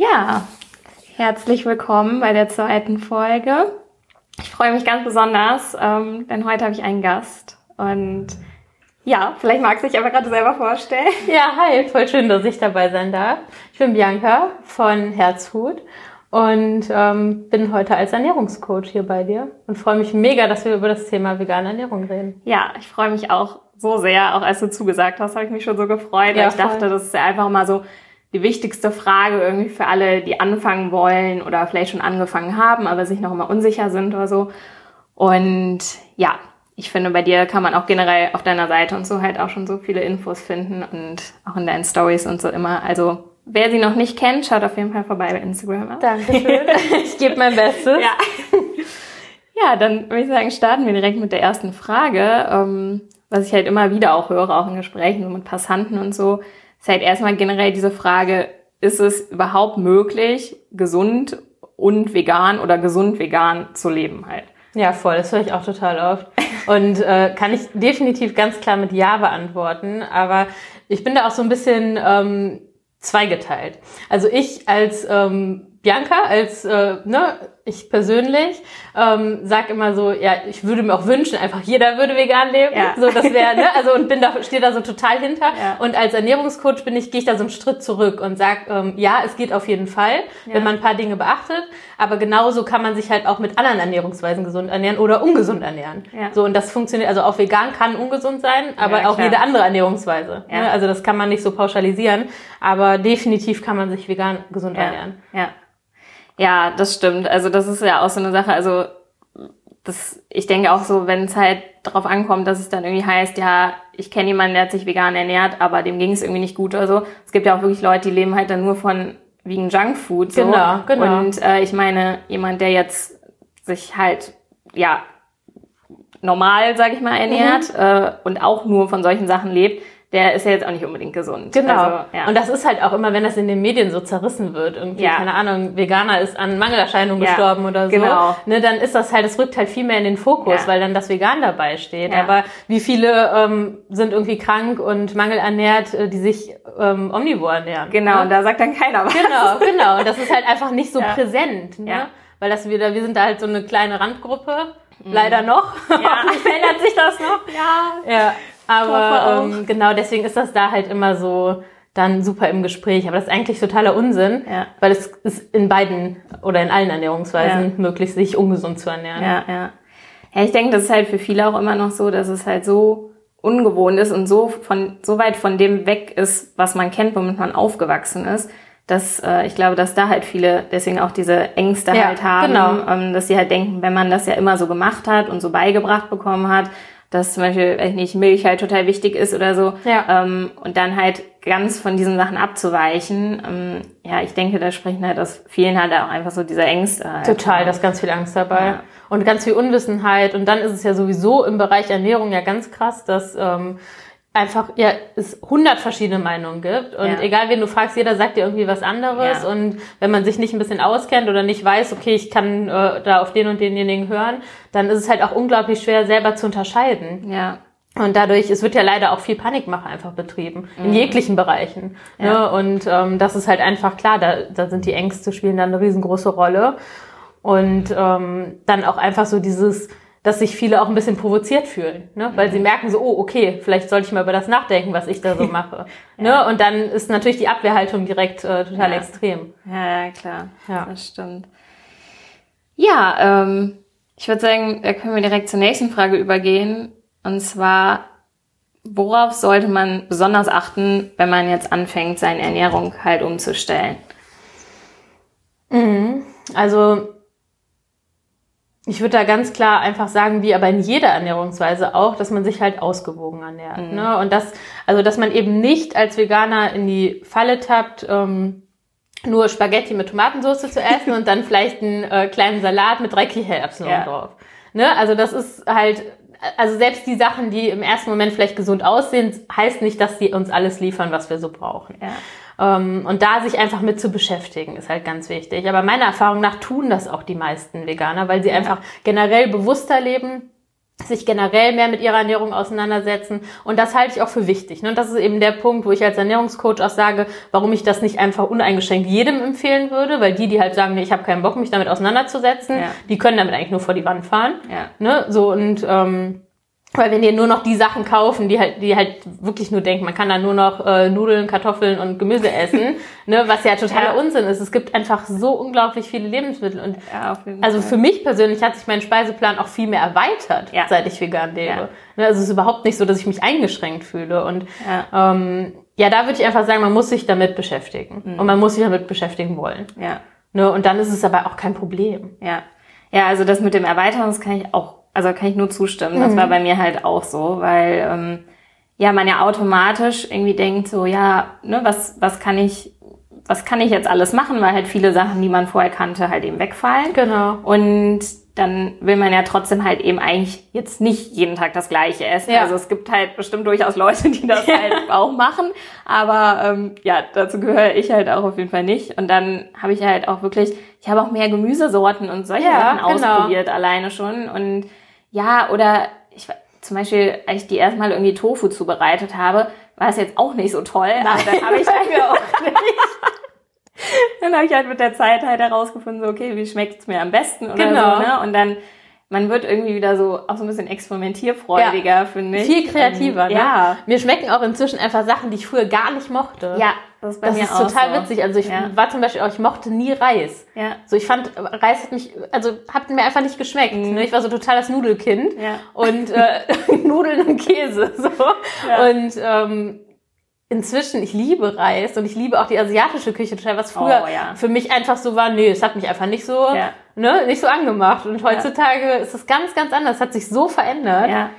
Ja, herzlich willkommen bei der zweiten Folge. Ich freue mich ganz besonders, ähm, denn heute habe ich einen Gast und ja, vielleicht magst du dich aber gerade selber vorstellen. Ja, hi, voll schön, dass ich dabei sein darf. Ich bin Bianca von Herzhut und ähm, bin heute als Ernährungscoach hier bei dir und freue mich mega, dass wir über das Thema vegane Ernährung reden. Ja, ich freue mich auch so sehr, auch als du zugesagt hast, habe ich mich schon so gefreut, ja, ich voll. dachte, das ist ja einfach mal so die wichtigste Frage irgendwie für alle, die anfangen wollen oder vielleicht schon angefangen haben, aber sich noch immer unsicher sind oder so. Und ja, ich finde, bei dir kann man auch generell auf deiner Seite und so halt auch schon so viele Infos finden und auch in deinen Stories und so immer. Also wer sie noch nicht kennt, schaut auf jeden Fall vorbei bei Instagram. Dankeschön. ich gebe mein Bestes. Ja. ja, dann würde ich sagen, starten wir direkt mit der ersten Frage. Ähm, was ich halt immer wieder auch höre, auch in Gesprächen so mit Passanten und so, ist halt erstmal generell diese Frage, ist es überhaupt möglich, gesund und vegan oder gesund vegan zu leben halt? Ja, voll, das höre ich auch total oft. Und äh, kann ich definitiv ganz klar mit Ja beantworten. Aber ich bin da auch so ein bisschen ähm, zweigeteilt. Also ich als ähm, Bianca, als äh, ne, ich persönlich ähm, sag immer so, ja, ich würde mir auch wünschen, einfach jeder würde vegan leben. Ja. So, das wäre, ne, also und bin da, stehe da so total hinter. Ja. Und als Ernährungscoach bin ich, gehe ich da so einen Schritt zurück und sag, ähm, ja, es geht auf jeden Fall, ja. wenn man ein paar Dinge beachtet. Aber genauso kann man sich halt auch mit anderen Ernährungsweisen gesund ernähren oder ungesund ernähren. Ja. So, und das funktioniert, also auch vegan kann ungesund sein, aber auch jede andere Ernährungsweise. Ja. Ne? Also das kann man nicht so pauschalisieren. Aber definitiv kann man sich vegan gesund ernähren. Ja. Ja, das stimmt. Also das ist ja auch so eine Sache. Also das, ich denke auch so, wenn es halt darauf ankommt, dass es dann irgendwie heißt, ja, ich kenne jemanden, der hat sich vegan ernährt, aber dem ging es irgendwie nicht gut oder so. Es gibt ja auch wirklich Leute, die leben halt dann nur von wegen Junkfood. So. Genau, genau. Und äh, ich meine, jemand, der jetzt sich halt, ja, normal, sag ich mal, ernährt mhm. äh, und auch nur von solchen Sachen lebt, der ist ja jetzt auch nicht unbedingt gesund. Genau. Also, ja. Und das ist halt auch immer, wenn das in den Medien so zerrissen wird, irgendwie, ja. keine Ahnung, Veganer ist an Mangelerscheinungen ja, gestorben oder so, genau. ne, dann ist das halt, es rückt halt viel mehr in den Fokus, weil dann das Vegan dabei steht. Aber wie viele ähm, sind irgendwie krank und mangelernährt, äh, die sich ähm, omnivor ernähren? Genau, ne? und da sagt dann keiner was. Genau, genau. Und das ist halt einfach nicht so präsent, ne? Weil das wieder, wir sind da halt so eine kleine Randgruppe. Mhm. Leider noch. Ja. Hoffentlich verändert sich das noch. Ja. Ja. Aber ähm, genau deswegen ist das da halt immer so dann super im Gespräch. Aber das ist eigentlich totaler Unsinn, ja. weil es ist in beiden oder in allen Ernährungsweisen ja. möglich, sich ungesund zu ernähren. Ja, ja. Ja, ich denke, das ist halt für viele auch immer noch so, dass es halt so ungewohnt ist und so von so weit von dem weg ist, was man kennt, womit man aufgewachsen ist, dass äh, ich glaube, dass da halt viele deswegen auch diese Ängste ja, halt haben, genau. ähm, dass sie halt denken, wenn man das ja immer so gemacht hat und so beigebracht bekommen hat, dass zum Beispiel, weiß ich nicht, Milch halt total wichtig ist oder so. Ja. Ähm, und dann halt ganz von diesen Sachen abzuweichen. Ähm, ja, ich denke, da sprechen halt aus vielen halt auch einfach so diese Ängste. Halt. Total, da ist ganz viel Angst dabei. Ja. Und ganz viel Unwissenheit. Und dann ist es ja sowieso im Bereich Ernährung ja ganz krass, dass ähm, einfach ja es hundert verschiedene Meinungen gibt und ja. egal wen du fragst, jeder sagt dir irgendwie was anderes ja. und wenn man sich nicht ein bisschen auskennt oder nicht weiß, okay, ich kann äh, da auf den und denjenigen hören, dann ist es halt auch unglaublich schwer selber zu unterscheiden. Ja. Und dadurch, es wird ja leider auch viel Panikmache einfach betrieben, mhm. in jeglichen Bereichen. Ja. Ne? Und ähm, das ist halt einfach klar, da, da sind die Ängste spielen dann eine riesengroße Rolle. Und ähm, dann auch einfach so dieses, dass sich viele auch ein bisschen provoziert fühlen, ne? weil sie mhm. merken so, oh, okay, vielleicht sollte ich mal über das nachdenken, was ich da so mache. Ne? ja. ne? Und dann ist natürlich die Abwehrhaltung direkt äh, total ja. extrem. Ja, ja, klar. Ja. Das stimmt. Ja, ähm, ich würde sagen, da können wir direkt zur nächsten Frage übergehen. Und zwar, worauf sollte man besonders achten, wenn man jetzt anfängt, seine Ernährung halt umzustellen? Mhm. Also ich würde da ganz klar einfach sagen, wie aber in jeder Ernährungsweise auch, dass man sich halt ausgewogen ernährt. Mhm. Ne? Und das, also dass man eben nicht als Veganer in die Falle tappt, ähm, nur Spaghetti mit Tomatensauce zu essen und dann vielleicht einen äh, kleinen Salat mit drei Kichererbsen ja. drauf. Ne? Also das ist halt, also selbst die Sachen, die im ersten Moment vielleicht gesund aussehen, heißt nicht, dass sie uns alles liefern, was wir so brauchen. Ja. Ähm, und da sich einfach mit zu beschäftigen, ist halt ganz wichtig. Aber meiner Erfahrung nach tun das auch die meisten Veganer, weil sie einfach generell bewusster leben sich generell mehr mit ihrer Ernährung auseinandersetzen. Und das halte ich auch für wichtig. Ne? Und das ist eben der Punkt, wo ich als Ernährungscoach auch sage, warum ich das nicht einfach uneingeschränkt jedem empfehlen würde, weil die, die halt sagen, nee, ich habe keinen Bock, mich damit auseinanderzusetzen, ja. die können damit eigentlich nur vor die Wand fahren. Ja. Ne? So und ähm, weil wenn ihr nur noch die Sachen kaufen, die halt, die halt wirklich nur denken, man kann da nur noch äh, Nudeln, Kartoffeln und Gemüse essen, ne, was ja totaler ja. Unsinn ist. Es gibt einfach so unglaublich viele Lebensmittel und ja, also für mich persönlich hat sich mein Speiseplan auch viel mehr erweitert, ja. seit ich vegan lebe. Ne, also es ist überhaupt nicht so, dass ich mich eingeschränkt fühle und ja, ähm, ja da würde ich einfach sagen, man muss sich damit beschäftigen mhm. und man muss sich damit beschäftigen wollen. Ja. Ne, und dann ist es aber auch kein Problem. Ja. Ja, also das mit dem Erweitern, das kann ich auch also kann ich nur zustimmen. Mhm. Das war bei mir halt auch so, weil ähm, ja man ja automatisch irgendwie denkt so, ja, ne, was was kann ich was kann ich jetzt alles machen, weil halt viele Sachen, die man vorher kannte, halt eben wegfallen. Genau. Und dann will man ja trotzdem halt eben eigentlich jetzt nicht jeden Tag das Gleiche essen. Ja. Also es gibt halt bestimmt durchaus Leute, die das halt auch machen. Aber ähm, ja, dazu gehöre ich halt auch auf jeden Fall nicht. Und dann habe ich halt auch wirklich, ich habe auch mehr Gemüsesorten und solche ja, Sachen genau. ausprobiert alleine schon. Und ja, oder ich zum Beispiel, als ich die erstmal irgendwie Tofu zubereitet habe, war es jetzt auch nicht so toll. Nein. Aber dann habe ich halt auch nicht. dann habe ich halt mit der Zeit halt herausgefunden, so, okay, wie schmeckt's mir am besten oder genau. so, ne? Und dann man wird irgendwie wieder so auch so ein bisschen experimentierfreudiger, ja. finde ich. Viel kreativer, ähm, ne? Ja. Mir schmecken auch inzwischen einfach Sachen, die ich früher gar nicht mochte. Ja, das ist das ist total so. witzig. Also ich ja. war zum Beispiel auch, ich mochte nie Reis. Ja. So ich fand Reis hat mich, also hat mir einfach nicht geschmeckt. Mhm. Ne? Ich war so total das Nudelkind ja. und äh, Nudeln und Käse so ja. und ähm, inzwischen, ich liebe Reis und ich liebe auch die asiatische Küche total, was früher oh, ja. für mich einfach so war, nee, es hat mich einfach nicht so, ne, nicht so angemacht. Und heutzutage ist es ganz, ganz anders, es hat sich so verändert. Ja.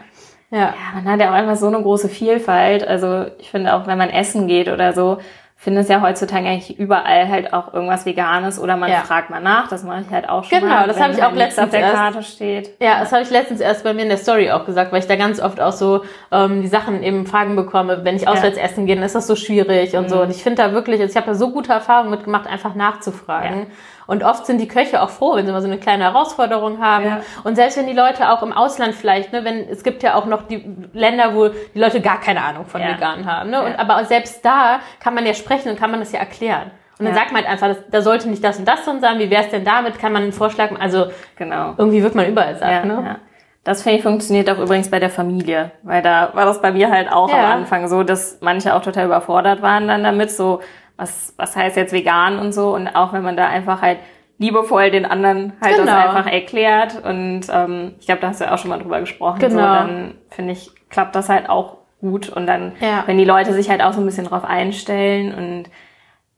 Ja. ja, man hat ja auch einfach so eine große Vielfalt. Also ich finde auch, wenn man essen geht oder so, finde es ja heutzutage eigentlich überall halt auch irgendwas Veganes oder man ja. fragt mal nach. Das mache ich halt auch schon genau, mal. Genau, das habe ich auch letztens auf der erst, Karte steht. Ja, das habe ich letztens erst bei mir in der Story auch gesagt, weil ich da ganz oft auch so ähm, die Sachen eben Fragen bekomme, wenn ich auswärts ja. essen gehe, dann ist das so schwierig und mhm. so. Und ich finde da wirklich, also ich habe da so gute Erfahrungen mitgemacht, einfach nachzufragen. Ja. Und oft sind die Köche auch froh, wenn sie mal so eine kleine Herausforderung haben. Ja. Und selbst wenn die Leute auch im Ausland vielleicht, ne, wenn es gibt ja auch noch die Länder, wo die Leute gar keine Ahnung von ja. vegan haben. Ne? Und aber selbst da kann man ja sprechen und kann man das ja erklären. Und dann ja. sagt man halt einfach, das, da sollte nicht das und das drin sein. Wie wäre es denn damit? Kann man einen Vorschlag machen? Also genau. irgendwie wird man überall sagen. Ja, ne? ja. Das finde ich funktioniert auch übrigens bei der Familie, weil da war das bei mir halt auch ja. am Anfang so, dass manche auch total überfordert waren dann damit, so was, was heißt jetzt vegan und so. Und auch wenn man da einfach halt liebevoll den anderen halt genau. das einfach erklärt. Und ähm, ich glaube, da hast du ja auch schon mal drüber gesprochen. Genau. So, dann finde ich, klappt das halt auch gut. Und dann, ja. wenn die Leute sich halt auch so ein bisschen drauf einstellen und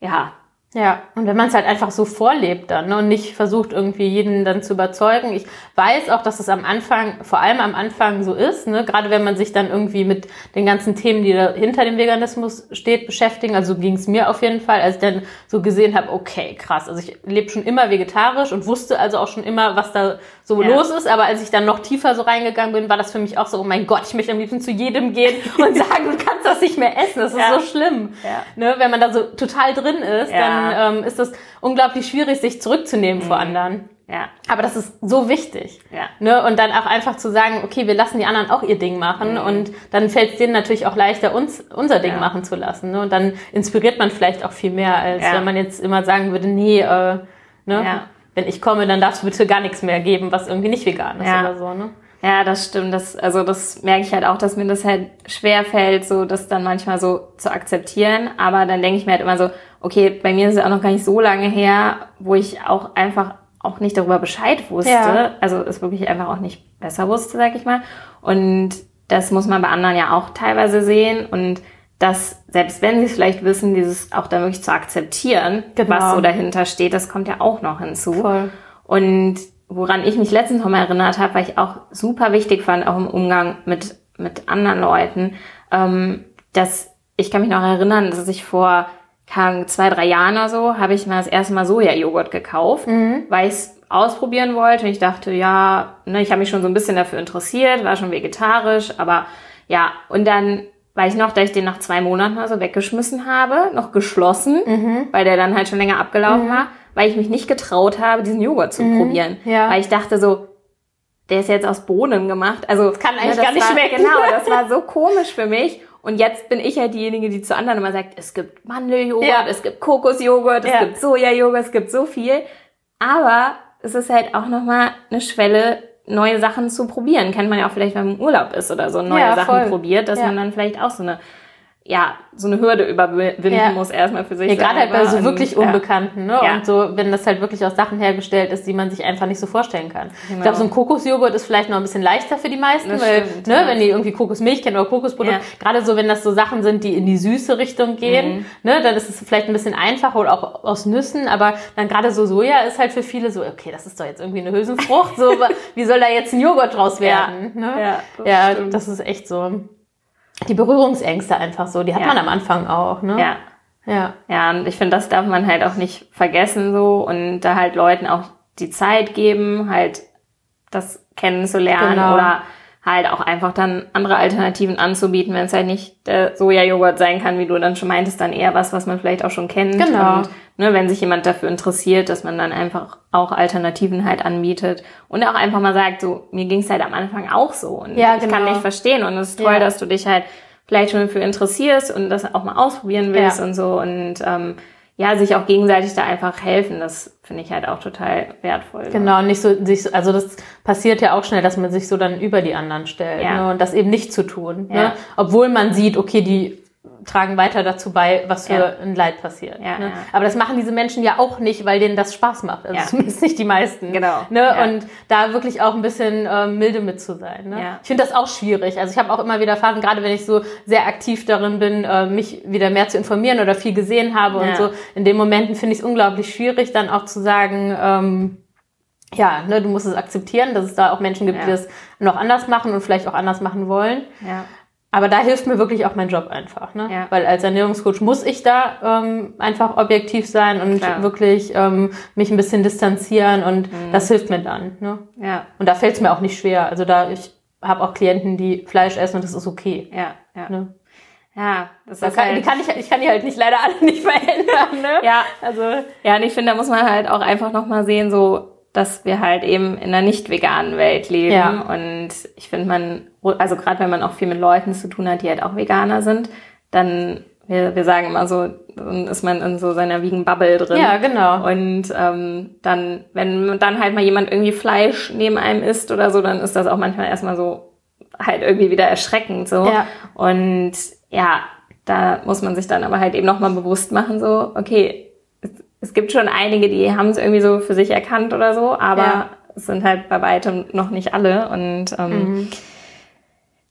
ja, ja, und wenn man es halt einfach so vorlebt dann ne, und nicht versucht, irgendwie jeden dann zu überzeugen. Ich weiß auch, dass es am Anfang, vor allem am Anfang so ist, ne, gerade wenn man sich dann irgendwie mit den ganzen Themen, die da hinter dem Veganismus steht, beschäftigen. Also ging es mir auf jeden Fall, als ich dann so gesehen habe, okay, krass. Also ich lebe schon immer vegetarisch und wusste also auch schon immer, was da so ja. los ist. Aber als ich dann noch tiefer so reingegangen bin, war das für mich auch so, oh mein Gott, ich möchte am liebsten zu jedem gehen und sagen, kannst das nicht mehr essen. Das ist ja. so schlimm. Ja. Ne, wenn man da so total drin ist, dann ähm, ist es unglaublich schwierig, sich zurückzunehmen mhm. vor anderen. Ja. Aber das ist so wichtig. Ja. Ne? Und dann auch einfach zu sagen, okay, wir lassen die anderen auch ihr Ding machen mhm. und dann fällt es denen natürlich auch leichter, uns unser Ding ja. machen zu lassen. Ne? Und dann inspiriert man vielleicht auch viel mehr, als ja. wenn man jetzt immer sagen würde, nee, äh, ne? Ja. wenn ich komme, dann darfst du bitte gar nichts mehr geben, was irgendwie nicht vegan ist oder so. Ne? Ja, das stimmt. Das, also das merke ich halt auch, dass mir das halt schwer fällt, so das dann manchmal so zu akzeptieren. Aber dann denke ich mir halt immer so, okay, bei mir ist es auch noch gar nicht so lange her, wo ich auch einfach auch nicht darüber Bescheid wusste. Ja. Also es wirklich einfach auch nicht besser wusste, sag ich mal. Und das muss man bei anderen ja auch teilweise sehen. Und das, selbst wenn sie es vielleicht wissen, dieses auch dann wirklich zu akzeptieren, genau. was so dahinter steht, das kommt ja auch noch hinzu. Voll. Und woran ich mich letztens noch mal erinnert habe, weil ich auch super wichtig fand, auch im Umgang mit, mit anderen Leuten, ähm, dass ich kann mich noch erinnern, dass ich vor kann, zwei, drei Jahren oder so, habe ich mal das erste Mal Sojajoghurt gekauft, mhm. weil ich es ausprobieren wollte. Und ich dachte, ja, ne, ich habe mich schon so ein bisschen dafür interessiert, war schon vegetarisch, aber ja, und dann weiß ich noch, dass ich den nach zwei Monaten also weggeschmissen habe, noch geschlossen, mhm. weil der dann halt schon länger abgelaufen mhm. war weil ich mich nicht getraut habe, diesen Joghurt zu mhm, probieren. Ja. Weil ich dachte so, der ist jetzt aus Bohnen gemacht. Also das kann eigentlich ne, das gar nicht war, schmecken. Genau, das war so komisch für mich. Und jetzt bin ich halt diejenige, die zu anderen immer sagt, es gibt Mandeljoghurt, Ja. es gibt Kokosjoghurt, es Ja. gibt Sojajoghurt, es gibt so viel. Aber es ist halt auch nochmal eine Schwelle, neue Sachen zu probieren. Kennt man ja auch vielleicht, wenn man im Urlaub ist oder so, neue Ja, Sachen voll. probiert, dass Ja. man dann vielleicht auch so eine, ja, so eine Hürde überwinden Ja. muss erstmal für sich Ja, gerade halt bei so Und, wirklich ja. Unbekannten, ne? Ja. Und so, wenn das halt wirklich aus Sachen hergestellt ist, die man sich einfach nicht so vorstellen kann. Ich Genau. glaube, so ein Kokosjoghurt ist vielleicht noch ein bisschen leichter für die meisten, Das weil, stimmt, ne, ja. wenn die irgendwie Kokosmilch kennen oder Kokosprodukt, Ja. gerade so, wenn das so Sachen sind, die in die süße Richtung gehen, Mhm. ne, dann ist es vielleicht ein bisschen einfacher oder auch aus Nüssen, aber dann gerade so Soja ist halt für viele so, okay, das ist doch jetzt irgendwie eine Hülsenfrucht, so, wie soll da jetzt ein Joghurt draus werden, ne? Ja, das ja stimmt. das ist echt so. Die Berührungsängste einfach so, die hat Ja. man am Anfang auch, ne? Ja. Ja. Ja, und ich finde, das darf man halt auch nicht vergessen so und da halt Leuten auch die Zeit geben, halt das kennenzulernen Genau. oder halt auch einfach dann andere Alternativen anzubieten, wenn es halt nicht der Sojajoghurt sein kann, wie du dann schon meintest, dann eher was, was man vielleicht auch schon kennt. Genau. Und ne, wenn sich jemand dafür interessiert, dass man dann einfach auch Alternativen halt anbietet und auch einfach mal sagt, so, mir ging es halt am Anfang auch so und Ja, ich kann genau. nicht verstehen und es ist toll, Ja. dass du dich halt vielleicht schon dafür interessierst und das auch mal ausprobieren willst Ja. und so und ähm, ja, sich auch gegenseitig da einfach helfen, das finde ich halt auch total wertvoll. Genau, nicht so, sich, so- also das passiert ja auch schnell, dass man sich so dann über die anderen stellt Ja. ne, und das eben nicht zu tun. Ja. Ne? Obwohl man sieht, okay, die tragen weiter dazu bei, was für Ja. ein Leid passiert. Ja, ne? ja. Aber das machen diese Menschen ja auch nicht, weil denen das Spaß macht. Also zumindest nicht die meisten. Genau. Ne? Und da wirklich auch ein bisschen ähm, milde mit zu sein. Ne? Ich finde das auch schwierig. Also ich habe auch immer wieder Phasen, gerade wenn ich so sehr aktiv darin bin, äh, mich wieder mehr zu informieren oder viel gesehen habe und so. In den Momenten finde ich es unglaublich schwierig, dann auch zu sagen, ähm, ja, ne, du musst es akzeptieren, dass es da auch Menschen gibt, die das noch anders machen und vielleicht auch anders machen wollen. Ja, Aber da hilft mir wirklich auch mein Job einfach, ne? Ja. Weil als Ernährungscoach muss ich da ähm, einfach objektiv sein und Klar. wirklich ähm, mich ein bisschen distanzieren und Mhm. das hilft mir dann. Ne? ja, Und da fällt es mir auch nicht schwer. Also da ich habe auch Klienten, die Fleisch essen und das ist okay. ja, ja. Ne? Ja, das Da ist kann, halt, die kann ich, ich kann die halt nicht leider alle nicht verändern. Ne? ja, Also ja, und ich finde, da muss man halt auch einfach nochmal sehen, so, dass wir halt eben in einer nicht veganen Welt leben. Ja. Und ich finde, man, also gerade wenn man auch viel mit Leuten zu tun hat, die halt auch Veganer sind, dann, wir, wir sagen immer so, dann ist man in so seiner vegan Bubble drin. ja, genau. Und ähm, dann, wenn dann halt mal jemand irgendwie Fleisch neben einem isst oder so, dann ist das auch manchmal erstmal so halt irgendwie wieder erschreckend so. Ja. Und ja, da muss man sich dann aber halt eben nochmal bewusst machen, so, okay, es, gibt schon einige, die haben es irgendwie so für sich erkannt oder so, aber Ja. es sind halt bei weitem noch nicht alle. Und ähm, Mhm.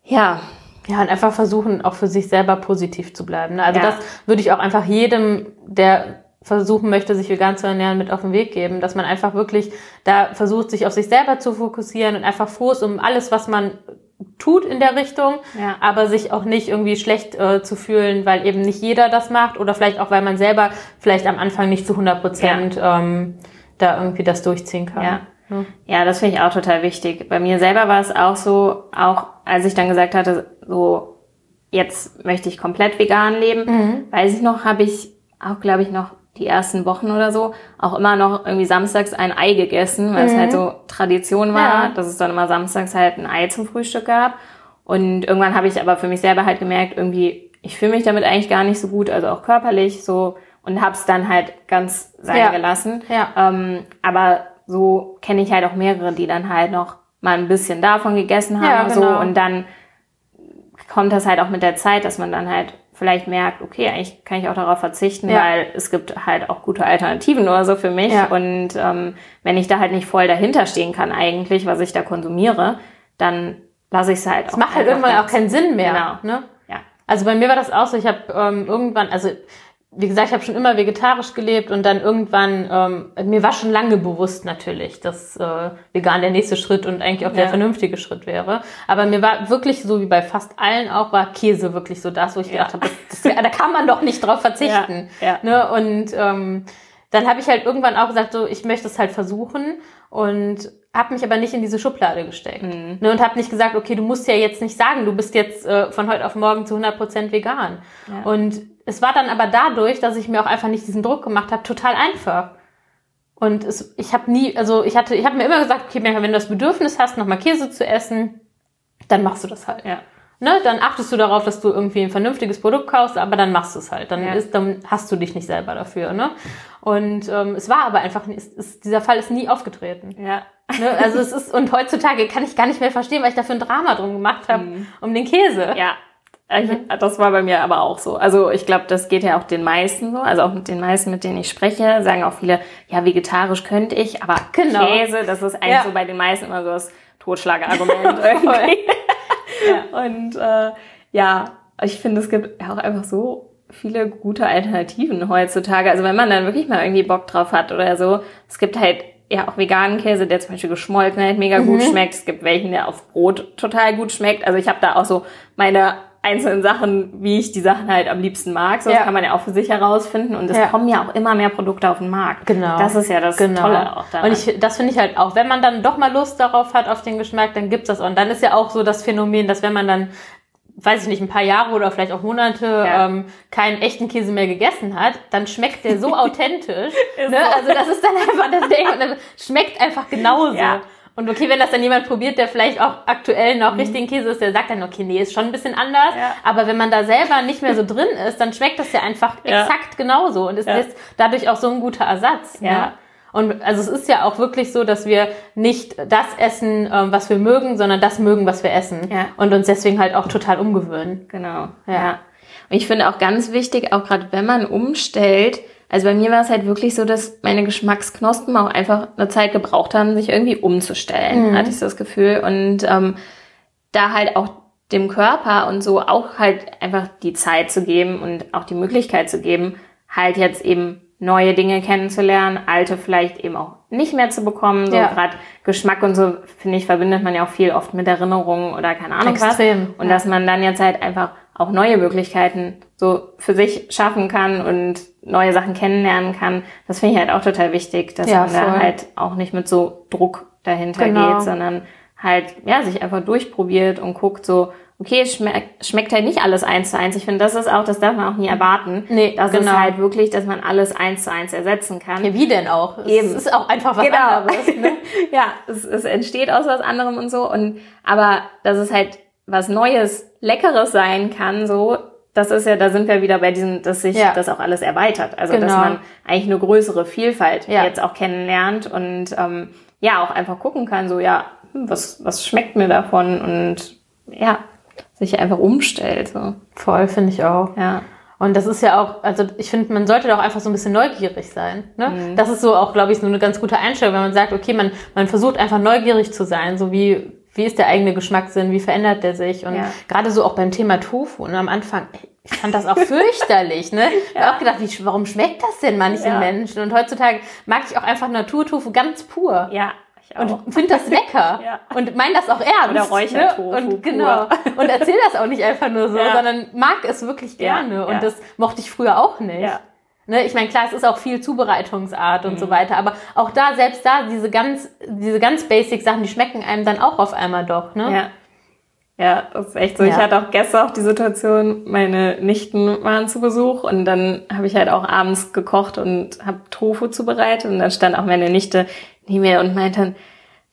ja, Ja, und einfach versuchen, auch für sich selber positiv zu bleiben. Ne? Also Ja. das würde ich auch einfach jedem, der versuchen möchte, sich vegan zu ernähren, mit auf den Weg geben, dass man einfach wirklich da versucht, sich auf sich selber zu fokussieren und einfach froh ist um alles, was man tut in der Richtung, Ja. aber sich auch nicht irgendwie schlecht äh, zu fühlen, weil eben nicht jeder das macht oder vielleicht auch, weil man selber vielleicht am Anfang nicht zu 100 Prozent ähm, da irgendwie das durchziehen kann. Ja. Ja, das finde ich auch total wichtig. Bei mir selber war es auch so, auch als ich dann gesagt hatte, so jetzt möchte ich komplett vegan leben, Mhm. weiß ich noch, habe ich auch, glaube ich, noch die ersten Wochen oder so auch immer noch irgendwie samstags ein Ei gegessen, weil es halt so Tradition war, Mhm. Ja. dass es dann immer samstags halt ein Ei zum Frühstück gab. Und irgendwann habe ich aber für mich selber halt gemerkt, irgendwie, ich fühle mich damit eigentlich gar nicht so gut, also auch körperlich so und habe es dann halt ganz sein Ja. gelassen. Ja. Ähm, aber so kenne ich halt auch mehrere, die dann halt noch mal ein bisschen davon gegessen haben Ja, und so genau. und dann kommt das halt auch mit der Zeit, dass man dann halt vielleicht merkt, okay, eigentlich kann ich auch darauf verzichten, Ja. weil es gibt halt auch gute Alternativen oder so für mich. Ja. Und ähm, wenn ich da halt nicht voll dahinter stehen kann eigentlich, was ich da konsumiere, dann lasse ich es halt Es auch. macht halt irgendwann auch keinen Sinn mehr. Genau. Ne? Ja. Also bei mir war das auch so, ich habe ähm, irgendwann, also wie gesagt, ich habe schon immer vegetarisch gelebt und dann irgendwann, ähm, mir war schon lange bewusst natürlich, dass äh, vegan der nächste Schritt und eigentlich auch der Ja. vernünftige Schritt wäre. Aber mir war wirklich so wie bei fast allen auch, war Käse wirklich so das, wo ich Ja. gedacht habe, da kann man doch nicht drauf verzichten. Ja, Ne? Und ähm, dann habe ich halt irgendwann auch gesagt, so ich möchte es halt versuchen und habe mich aber nicht in diese Schublade gesteckt. Mhm. Ne, und habe nicht gesagt, okay, du musst ja jetzt nicht sagen, du bist jetzt äh, von heute auf morgen zu 100% vegan. Ja. Und es war dann aber dadurch, dass ich mir auch einfach nicht diesen Druck gemacht habe, total einfach. Und es, ich habe nie, also ich hatte, ich habe mir immer gesagt, okay, wenn du das Bedürfnis hast, nochmal Käse zu essen, dann machst du das halt. Ja. Ne, dann achtest du darauf, dass du irgendwie ein vernünftiges Produkt kaufst, aber dann machst du es halt. Dann, Ja. ist, dann hast du dich nicht selber dafür. Ne? Und ähm, es war aber einfach, es, es, dieser Fall ist nie aufgetreten. Ja. Ne? Also es ist, und heutzutage kann ich gar nicht mehr verstehen, weil ich dafür ein Drama drum gemacht habe, um den Käse. Ja. Das war bei mir aber auch so. Also ich glaube, das geht ja auch den meisten so. Also auch mit den meisten, mit denen ich spreche, sagen auch viele, ja, vegetarisch könnte ich, aber Genau. Käse, das ist eigentlich Ja. so bei den meisten immer so das Totschlagargument irgendwie. Und äh, ja, ich finde, es gibt ja auch einfach so viele gute Alternativen heutzutage. Also wenn man dann wirklich mal irgendwie Bock drauf hat oder so, es gibt halt ja auch veganen Käse, der zum Beispiel geschmolzen halt mega gut schmeckt. Es gibt welchen, der auf Brot total gut schmeckt. Also ich habe da auch so meine einzelnen Sachen, wie ich die Sachen halt am liebsten mag. So Ja. kann man ja auch für sich herausfinden. Und es Ja. kommen ja auch immer mehr Produkte auf den Markt. Genau. Das ist ja das Genau. Tolle auch daran. Und ich, das finde ich halt auch, wenn man dann doch mal Lust darauf hat, auf den Geschmack, dann gibt's das. Und dann ist ja auch so das Phänomen, dass wenn man dann, weiß ich nicht, ein paar Jahre oder vielleicht auch Monate Ja. ähm, keinen echten Käse mehr gegessen hat, dann schmeckt der so authentisch. Ne? so. Also das ist dann einfach das Ding und das schmeckt einfach genauso. Ja. Und okay, wenn das dann jemand probiert, der vielleicht auch aktuell noch richtigen Käse ist, der sagt dann, okay, nee, ist schon ein bisschen anders. Mhm. Ja. Aber wenn man da selber nicht mehr so drin ist, dann schmeckt das ja einfach Ja. exakt genauso und ist Ja. dadurch auch so ein guter Ersatz. Ne? Ja. Und also es ist ja auch wirklich so, dass wir nicht das essen, ähm, was wir mögen, sondern das mögen, was wir essen. Ja. Und uns deswegen halt auch total umgewöhnen. Genau, Ja. ja. Und ich finde auch ganz wichtig, auch gerade wenn man umstellt, also bei mir war es halt wirklich so, dass meine Geschmacksknospen auch einfach eine Zeit gebraucht haben, sich irgendwie umzustellen, hatte ich so das Gefühl. Und ähm, da halt auch dem Körper und so auch halt einfach die Zeit zu geben und auch die Möglichkeit zu geben, halt jetzt eben neue Dinge kennenzulernen, alte vielleicht eben auch nicht mehr zu bekommen. So Ja. gerade Geschmack und so, finde ich, verbindet man ja auch viel oft mit Erinnerungen oder keine Ahnung Extrem, was. Und ja. dass man dann jetzt halt einfach auch neue Möglichkeiten so für sich schaffen kann und neue Sachen kennenlernen kann. Das finde ich halt auch total wichtig, dass Ja, man da halt auch nicht mit so Druck dahinter Genau. geht, sondern halt, ja, sich einfach durchprobiert und guckt so, okay, schmeckt, schmeckt halt nicht alles eins zu eins. Ich finde, das ist auch, das darf man auch nie erwarten. Nee, das genau. ist halt wirklich, dass man alles eins zu eins ersetzen kann. Ja, wie denn auch? Eben. Es ist auch einfach was Genau. anderes. Ne? ja, es, es entsteht aus was anderem und so. Und aber dass es halt was Neues, Leckeres sein kann, so, das ist ja, da sind wir wieder bei diesem, dass sich Ja. das auch alles erweitert. Also dass Genau. man eigentlich eine größere Vielfalt Ja. jetzt auch kennenlernt und ähm, ja auch einfach gucken kann, so ja, hm, was, was schmeckt mir davon und ja, sich einfach umstellt. So. Voll, finde ich auch. Ja. Und das ist ja auch, also ich finde, man sollte doch einfach so ein bisschen neugierig sein. Ne? Das ist so auch, glaube ich, so eine ganz gute Einstellung, wenn man sagt, okay, man, man versucht einfach neugierig zu sein, so wie, wie ist der eigene Geschmackssinn, wie verändert der sich? Und Ja. gerade so auch beim Thema Tofu. Und am Anfang, ich fand das auch fürchterlich, ne? Ich habe auch gedacht, wie, warum schmeckt das denn manchen Ja. Menschen? Und heutzutage mag ich auch einfach Naturtofu ganz pur. Ja, ich auch. Und finde das lecker. Ja. Und meine das auch ernst. Oder Räuchertofu Ne? Und genau. Und erzähl das auch nicht einfach nur so, Ja. sondern mag es wirklich Ja, gerne. ja. Und das mochte ich früher auch nicht. Ja. Ne, ich meine, klar, es ist auch viel Zubereitungsart und so Mhm. weiter, aber auch da, selbst da, diese ganz, diese ganz basic Sachen, die schmecken einem dann auch auf einmal doch, ne? Ja. Ja, das ist echt so. Ich Ja. hatte auch gestern auch die Situation, meine Nichten waren zu Besuch und dann habe ich halt auch abends gekocht und habe Tofu zubereitet und dann stand auch meine Nichte neben mir und meinte dann,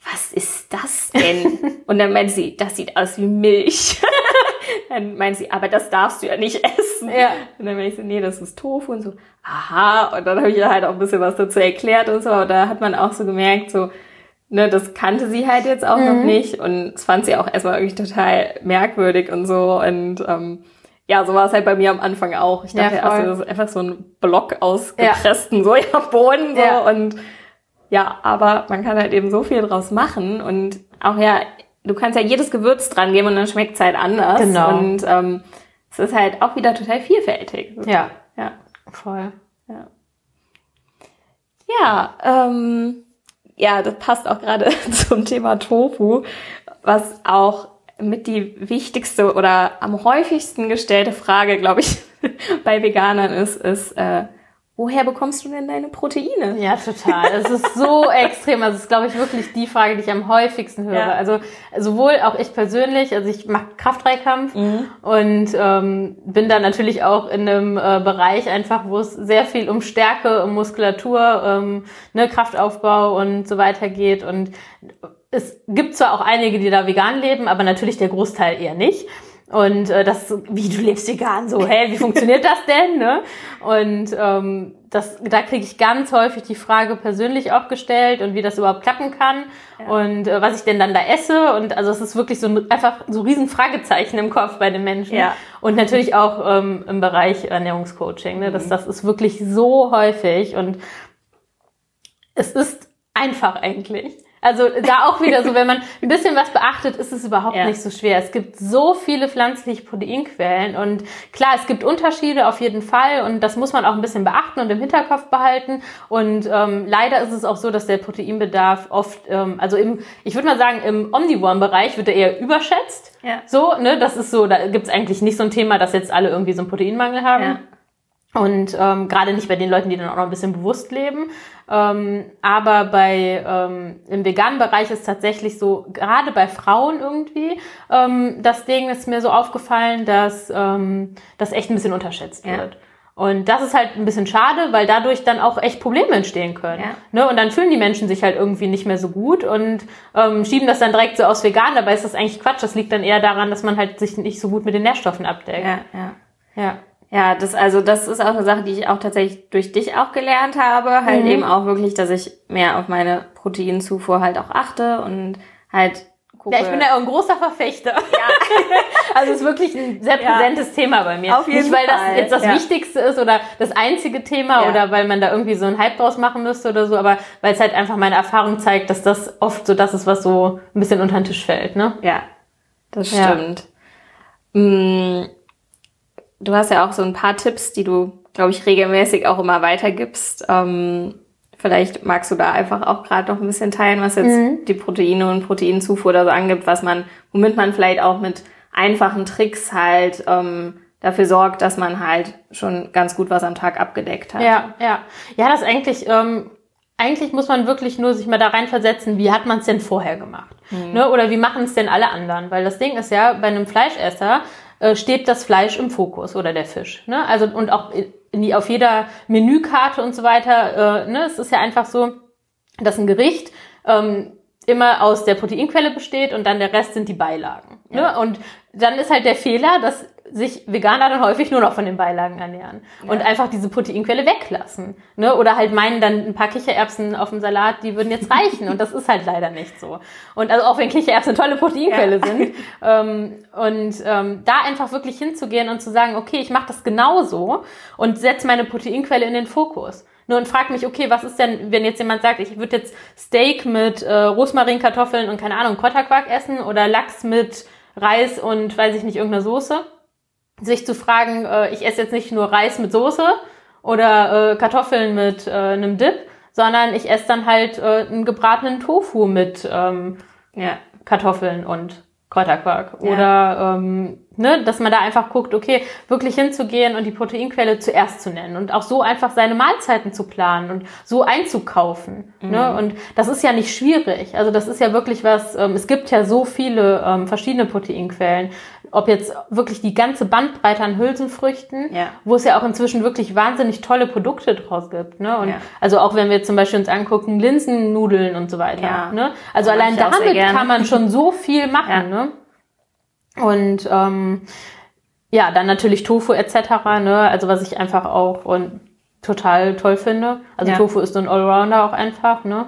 was ist das denn? und dann meinte sie, das sieht aus wie Milch. dann meinte sie, aber das darfst du ja nicht essen. Ja. Und dann meinte ich so, nee, das ist Tofu und so, aha. Und dann habe ich ihr halt auch ein bisschen was dazu erklärt und so. Aber da hat man auch so gemerkt, so, ne, das kannte sie halt jetzt auch Mhm. noch nicht und das fand sie auch erstmal irgendwie total merkwürdig und so und ähm, ja, so war es halt bei mir am Anfang auch. Ich Ja, dachte erst, voll. das ist einfach so ein Block aus gepressten Sojabohnen so Ja. und ja, aber man kann halt eben so viel draus machen und auch ja, du kannst ja jedes Gewürz dran geben und dann schmeckt es halt anders Genau. und ähm, es ist halt auch wieder total vielfältig. Ja, Ja. voll. Ja, ähm, ja, das passt auch gerade zum Thema Tofu, was auch mit die wichtigste oder am häufigsten gestellte Frage, glaube ich, bei Veganern ist, ist, äh, woher bekommst du denn deine Proteine? Ja, total. Es ist so extrem. Also es ist, glaube ich, wirklich die Frage, die ich am häufigsten höre. Ja. Also sowohl auch ich persönlich, also ich mache Kraftdreikampf mhm. und ähm, bin da natürlich auch in einem äh, Bereich einfach, wo es sehr viel um Stärke, um Muskulatur, ähm, ne, Kraftaufbau und so weiter geht. Und es gibt zwar auch einige, die da vegan leben, aber natürlich der Großteil eher nicht. Und äh, das, wie du lebst vegan, so, hä, wie funktioniert das denn? Ne? Und ähm, das, da kriege ich ganz häufig die Frage persönlich auch gestellt und wie das überhaupt klappen kann ja. und äh, was ich denn dann da esse. Und also es ist wirklich so einfach so riesen Fragezeichen im Kopf bei den Menschen. Ja. Und natürlich auch ähm, im Bereich Ernährungscoaching. Ne? Das, mhm. das ist wirklich so häufig und es ist einfach eigentlich. Also da auch wieder so, wenn man ein bisschen was beachtet, ist es überhaupt ja. nicht so schwer. Es gibt so viele pflanzliche Proteinquellen und klar, es gibt Unterschiede auf jeden Fall und das muss man auch ein bisschen beachten und im Hinterkopf behalten. Und ähm, leider ist es auch so, dass der Proteinbedarf oft, ähm, also im, ich würde mal sagen, im Omnivorm-Bereich wird er eher überschätzt. Ja. So, ne, das ist so, da gibt's eigentlich nicht so ein Thema, dass jetzt alle irgendwie so einen Proteinmangel haben. Ja. Und ähm, gerade nicht bei den Leuten, die dann auch noch ein bisschen bewusst leben. Ähm, aber bei ähm, im veganen Bereich ist tatsächlich so, gerade bei Frauen irgendwie, ähm, das Ding ist mir so aufgefallen, dass ähm, das echt ein bisschen unterschätzt ja. wird. Und das ist halt ein bisschen schade, weil dadurch dann auch echt Probleme entstehen können. Ja. Ne? Und dann fühlen die Menschen sich halt irgendwie nicht mehr so gut und ähm, schieben das dann direkt so aus vegan. Dabei ist das eigentlich Quatsch. Das liegt dann eher daran, dass man halt sich nicht so gut mit den Nährstoffen abdeckt. Ja, ja. ja. Ja, das, also das ist auch eine Sache, die ich auch tatsächlich durch dich auch gelernt habe. Halt mhm. eben auch wirklich, dass ich mehr auf meine Proteinzufuhr halt auch achte und halt gucke. Ja, ich bin ja auch ein großer Verfechter. Ja. also es ist wirklich ein sehr präsentes ja. Thema bei mir. Auf jeden Nicht, weil Fall. das jetzt das ja. Wichtigste ist oder das einzige Thema ja. oder weil man da irgendwie so einen Hype draus machen müsste oder so, aber weil es halt einfach meine Erfahrung zeigt, dass das oft so das ist, was so ein bisschen unter den Tisch fällt, ne? Ja, das stimmt. Mm du hast ja auch so ein paar Tipps, die du, glaube ich, regelmäßig auch immer weitergibst. Ähm, vielleicht magst du da einfach auch gerade noch ein bisschen teilen, was jetzt mhm. die Proteine und Proteinzufuhr da so angibt, was man, womit man vielleicht auch mit einfachen Tricks halt ähm, dafür sorgt, dass man halt schon ganz gut was am Tag abgedeckt hat. Ja, ja. Ja, das eigentlich, ähm, eigentlich muss man wirklich nur sich mal da reinversetzen, wie hat man es denn vorher gemacht? Mhm. Ne? Oder wie machen es denn alle anderen? Weil das Ding ist ja, bei einem Fleischesser, äh, steht das Fleisch im Fokus oder der Fisch. Ne? Also und auch in auf jeder Menükarte und so weiter. Äh, ne? Es ist ja einfach so, dass ein Gericht ähm, immer aus der Proteinquelle besteht und dann der Rest sind die Beilagen. Ne? Ja. Ne? Und dann ist halt der Fehler, dass sich Veganer dann häufig nur noch von den Beilagen ernähren ja. und einfach diese Proteinquelle weglassen. Ne? Oder halt meinen dann ein paar Kichererbsen auf dem Salat, die würden jetzt reichen. und das ist halt leider nicht so. Und also auch wenn Kichererbsen eine tolle Proteinquelle ja. sind. Ähm, und ähm, da einfach wirklich hinzugehen und zu sagen, okay, ich mache das genauso und setze meine Proteinquelle in den Fokus. Nur und frag mich, okay, was ist denn, wenn jetzt jemand sagt, ich würde jetzt Steak mit äh, Rosmarinkartoffeln und keine Ahnung, Kotterquark essen oder Lachs mit Reis und weiß ich nicht, irgendeiner Soße. Sich zu fragen, äh, ich esse jetzt nicht nur Reis mit Soße oder äh, Kartoffeln mit äh, einem Dip, sondern ich esse dann halt äh, einen gebratenen Tofu mit ähm, ja, Kartoffeln und Kräuterquark. Ja. Oder ähm, ne, dass man da einfach guckt, okay, wirklich hinzugehen und die Proteinquelle zuerst zu nennen und auch so einfach seine Mahlzeiten zu planen und so einzukaufen. Ne? Mhm. Ne? Und das ist ja nicht schwierig. Also das ist ja wirklich was, ähm, es gibt ja so viele ähm, verschiedene Proteinquellen ob jetzt wirklich die ganze Bandbreite an Hülsenfrüchten, ja. wo es ja auch inzwischen wirklich wahnsinnig tolle Produkte draus gibt. Ne? Und ja. also auch wenn wir zum Beispiel uns angucken, Linsennudeln und so weiter. Ja. Ne? Also allein damit kann man schon so viel machen. Ne? Und ähm, ja, dann natürlich Tofu etc. Ne? Also was ich einfach auch und total toll finde. Also Tofu ist so ein Allrounder auch einfach. Ne?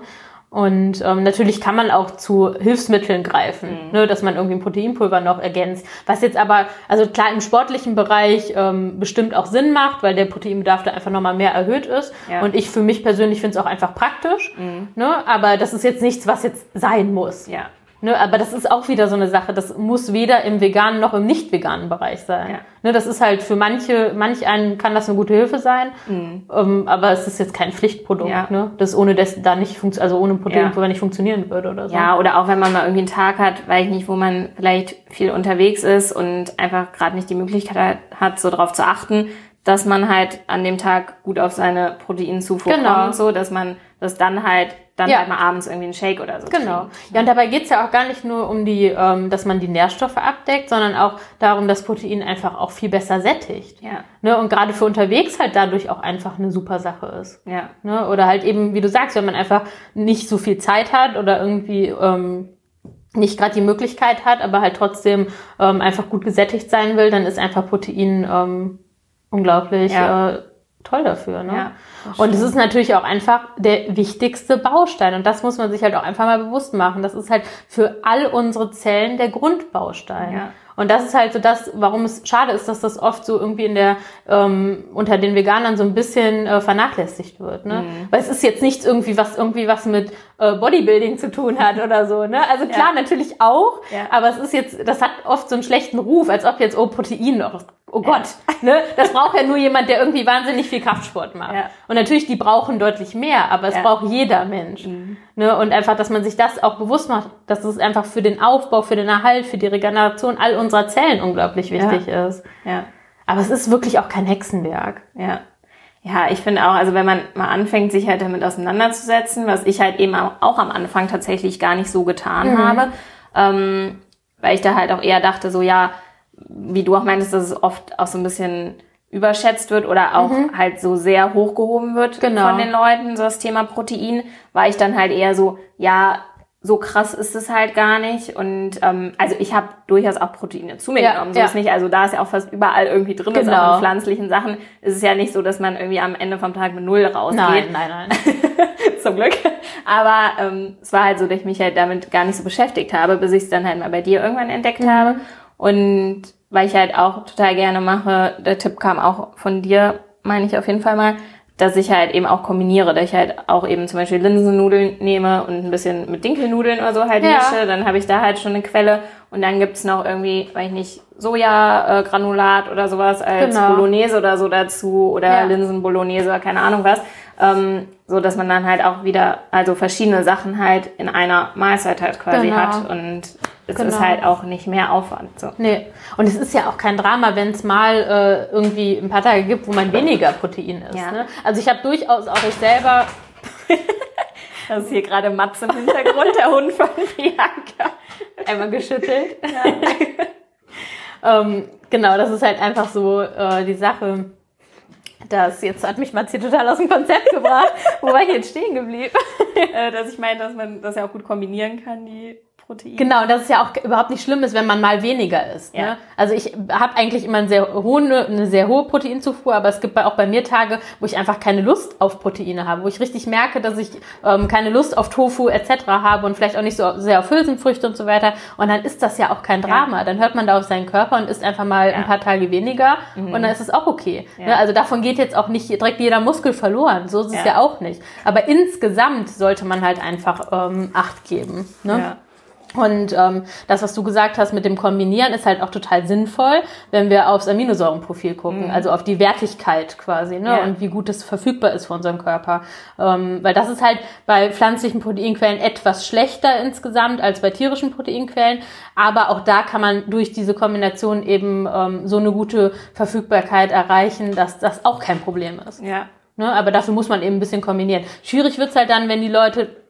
Und ähm, natürlich kann man auch zu Hilfsmitteln greifen, mhm. ne, dass man irgendwie ein Proteinpulver noch ergänzt. Was jetzt aber, also klar im sportlichen Bereich ähm, bestimmt auch Sinn macht, weil der Proteinbedarf da einfach nochmal mehr erhöht ist. Ja. Und ich für mich persönlich finde es auch einfach praktisch. Mhm. Ne, aber das ist jetzt nichts, was jetzt sein muss. Ja. Ne, aber das ist auch wieder so eine Sache, das muss weder im veganen noch im nicht veganen Bereich sein. Ja. Ne, das ist halt für manche, manch einen kann das eine gute Hilfe sein, mhm. ähm, aber es ist jetzt kein Pflichtprodukt, ja. ne, das ohne das da nicht funktioniert, also ohne Proteinpulver ja. nicht funktionieren würde oder so. Ja, oder auch wenn man mal irgendwie einen Tag hat, weiß ich nicht, wo man vielleicht viel unterwegs ist und einfach gerade nicht die Möglichkeit hat, so drauf zu achten, dass man halt an dem Tag gut auf seine Proteinzufuhr Genau. kommt, so dass man das dann halt dann Ja. halt mal abends irgendwie einen Shake oder so Genau. trinkt. Ja, und dabei geht's ja auch gar nicht nur um die, ähm, dass man die Nährstoffe abdeckt, sondern auch darum, dass Protein einfach auch viel besser sättigt. Ja, Ne? Und gerade für unterwegs halt dadurch auch einfach eine super Sache ist. ja, Ne? Oder halt eben, wie du sagst, wenn man einfach nicht so viel Zeit hat oder irgendwie ähm, nicht gerade die Möglichkeit hat, aber halt trotzdem ähm, einfach gut gesättigt sein will, dann ist einfach Protein ähm, unglaublich Ja. äh, toll dafür. Ne? Ja, Und es ist natürlich auch einfach der wichtigste Baustein. Und das muss man sich halt auch einfach mal bewusst machen. Das ist halt für all unsere Zellen der Grundbaustein. Ja. Und das ist halt so das, warum es schade ist, dass das oft so irgendwie in der ähm, unter den Veganern so ein bisschen äh, vernachlässigt wird. Ne? Mhm. Weil es ist jetzt nichts irgendwie was irgendwie was mit Bodybuilding zu tun hat oder so. Ne? Also klar, Ja. natürlich auch, Ja. aber es ist jetzt, das hat oft so einen schlechten Ruf, als ob jetzt oh Protein noch. Oh Gott, ne? Das braucht ja nur jemand, der irgendwie wahnsinnig viel Kraftsport macht. Ja. Und natürlich, die brauchen deutlich mehr, aber es Ja. braucht jeder Mensch. Ne? Und einfach, dass man sich das auch bewusst macht, dass es einfach für den Aufbau, für den Erhalt, für die Regeneration all unserer Zellen unglaublich wichtig ist. ja. Aber es ist wirklich auch kein Hexenwerk. Ja. Ja, ich finde auch, also wenn man mal anfängt, sich halt damit auseinanderzusetzen, was ich halt eben auch am Anfang tatsächlich gar nicht so getan habe, ähm, weil ich da halt auch eher dachte, so ja, wie du auch meintest, dass es oft auch so ein bisschen überschätzt wird oder auch halt so sehr hochgehoben wird Genau. von den Leuten, so das Thema Protein, war ich dann halt eher so, ja, so krass ist es halt gar nicht. Und ähm, also ich habe durchaus auch Proteine zu mir Ja, genommen. So ja. ist nicht, also da ist ja auch fast überall irgendwie drin, ist Genau. auch in pflanzlichen Sachen. ist Es ja nicht so, dass man irgendwie am Ende vom Tag mit null rausgeht. Nein, nein, nein. Zum Glück. Aber ähm, es war halt so, dass ich mich halt damit gar nicht so beschäftigt habe, bis ich es dann halt mal bei dir irgendwann entdeckt habe. Und weil ich halt auch total gerne mache, der Tipp kam auch von dir, meine ich auf jeden Fall mal, dass ich halt eben auch kombiniere, dass ich halt auch eben zum Beispiel Linsennudeln nehme und ein bisschen mit Dinkelnudeln oder so halt Ja. mische. Dann habe ich da halt schon eine Quelle. Und dann gibt's noch irgendwie, weiß ich nicht, Soja-Granulat oder sowas als Genau. Bolognese oder so dazu oder Ja. Linsenbolognese oder keine Ahnung was. Ähm, so dass man dann halt auch wieder, also verschiedene Sachen halt in einer Mahlzeit halt quasi Genau. hat. Und es Genau. ist halt auch nicht mehr Aufwand. So. Nee. Und es ist ja auch kein Drama, wenn es mal äh, irgendwie ein paar Tage gibt, wo man weniger Protein isst. Ja. Ne? Also ich habe durchaus auch ich selber Das ist hier gerade Mats im Hintergrund, der Hund von Bianca. einmal geschüttelt. ähm, genau, das ist halt einfach so äh, die Sache. Das jetzt hat mich Mats hier total aus dem Konzept gebracht. Wo war ich jetzt stehen geblieben? Äh, dass ich meine, dass man das ja auch gut kombinieren kann, die Proteine. Genau, dass es ja auch überhaupt nicht schlimm ist, wenn man mal weniger isst. Ja. Ne? Also ich habe eigentlich immer eine sehr, hohe, eine sehr hohe Proteinzufuhr, aber es gibt auch bei mir Tage, wo ich einfach keine Lust auf Proteine habe, wo ich richtig merke, dass ich ähm, keine Lust auf Tofu etc. habe und vielleicht auch nicht so sehr auf Hülsenfrüchte und so weiter. Und dann ist das ja auch kein Drama. Dann hört man da auf seinen Körper und isst einfach mal ein paar Tage weniger und dann ist es auch okay. Ja. Ne? Also davon geht jetzt auch nicht direkt jeder Muskel verloren. So ist es Ja. ja auch nicht. Aber insgesamt sollte man halt einfach ähm, Acht geben. Ne? Ja. Und ähm, das, was du gesagt hast mit dem Kombinieren, ist halt auch total sinnvoll, wenn wir aufs Aminosäurenprofil gucken, also auf die Wertigkeit quasi, ne? Mhm. Ja. Und wie gut es verfügbar ist für unseren Körper. Ähm, weil das ist halt bei pflanzlichen Proteinquellen etwas schlechter insgesamt als bei tierischen Proteinquellen. Aber auch da kann man durch diese Kombination eben ähm, so eine gute Verfügbarkeit erreichen, dass das auch kein Problem ist. Ja. Ne? Aber dafür muss man eben ein bisschen kombinieren. Schwierig wird's halt dann, wenn die Leute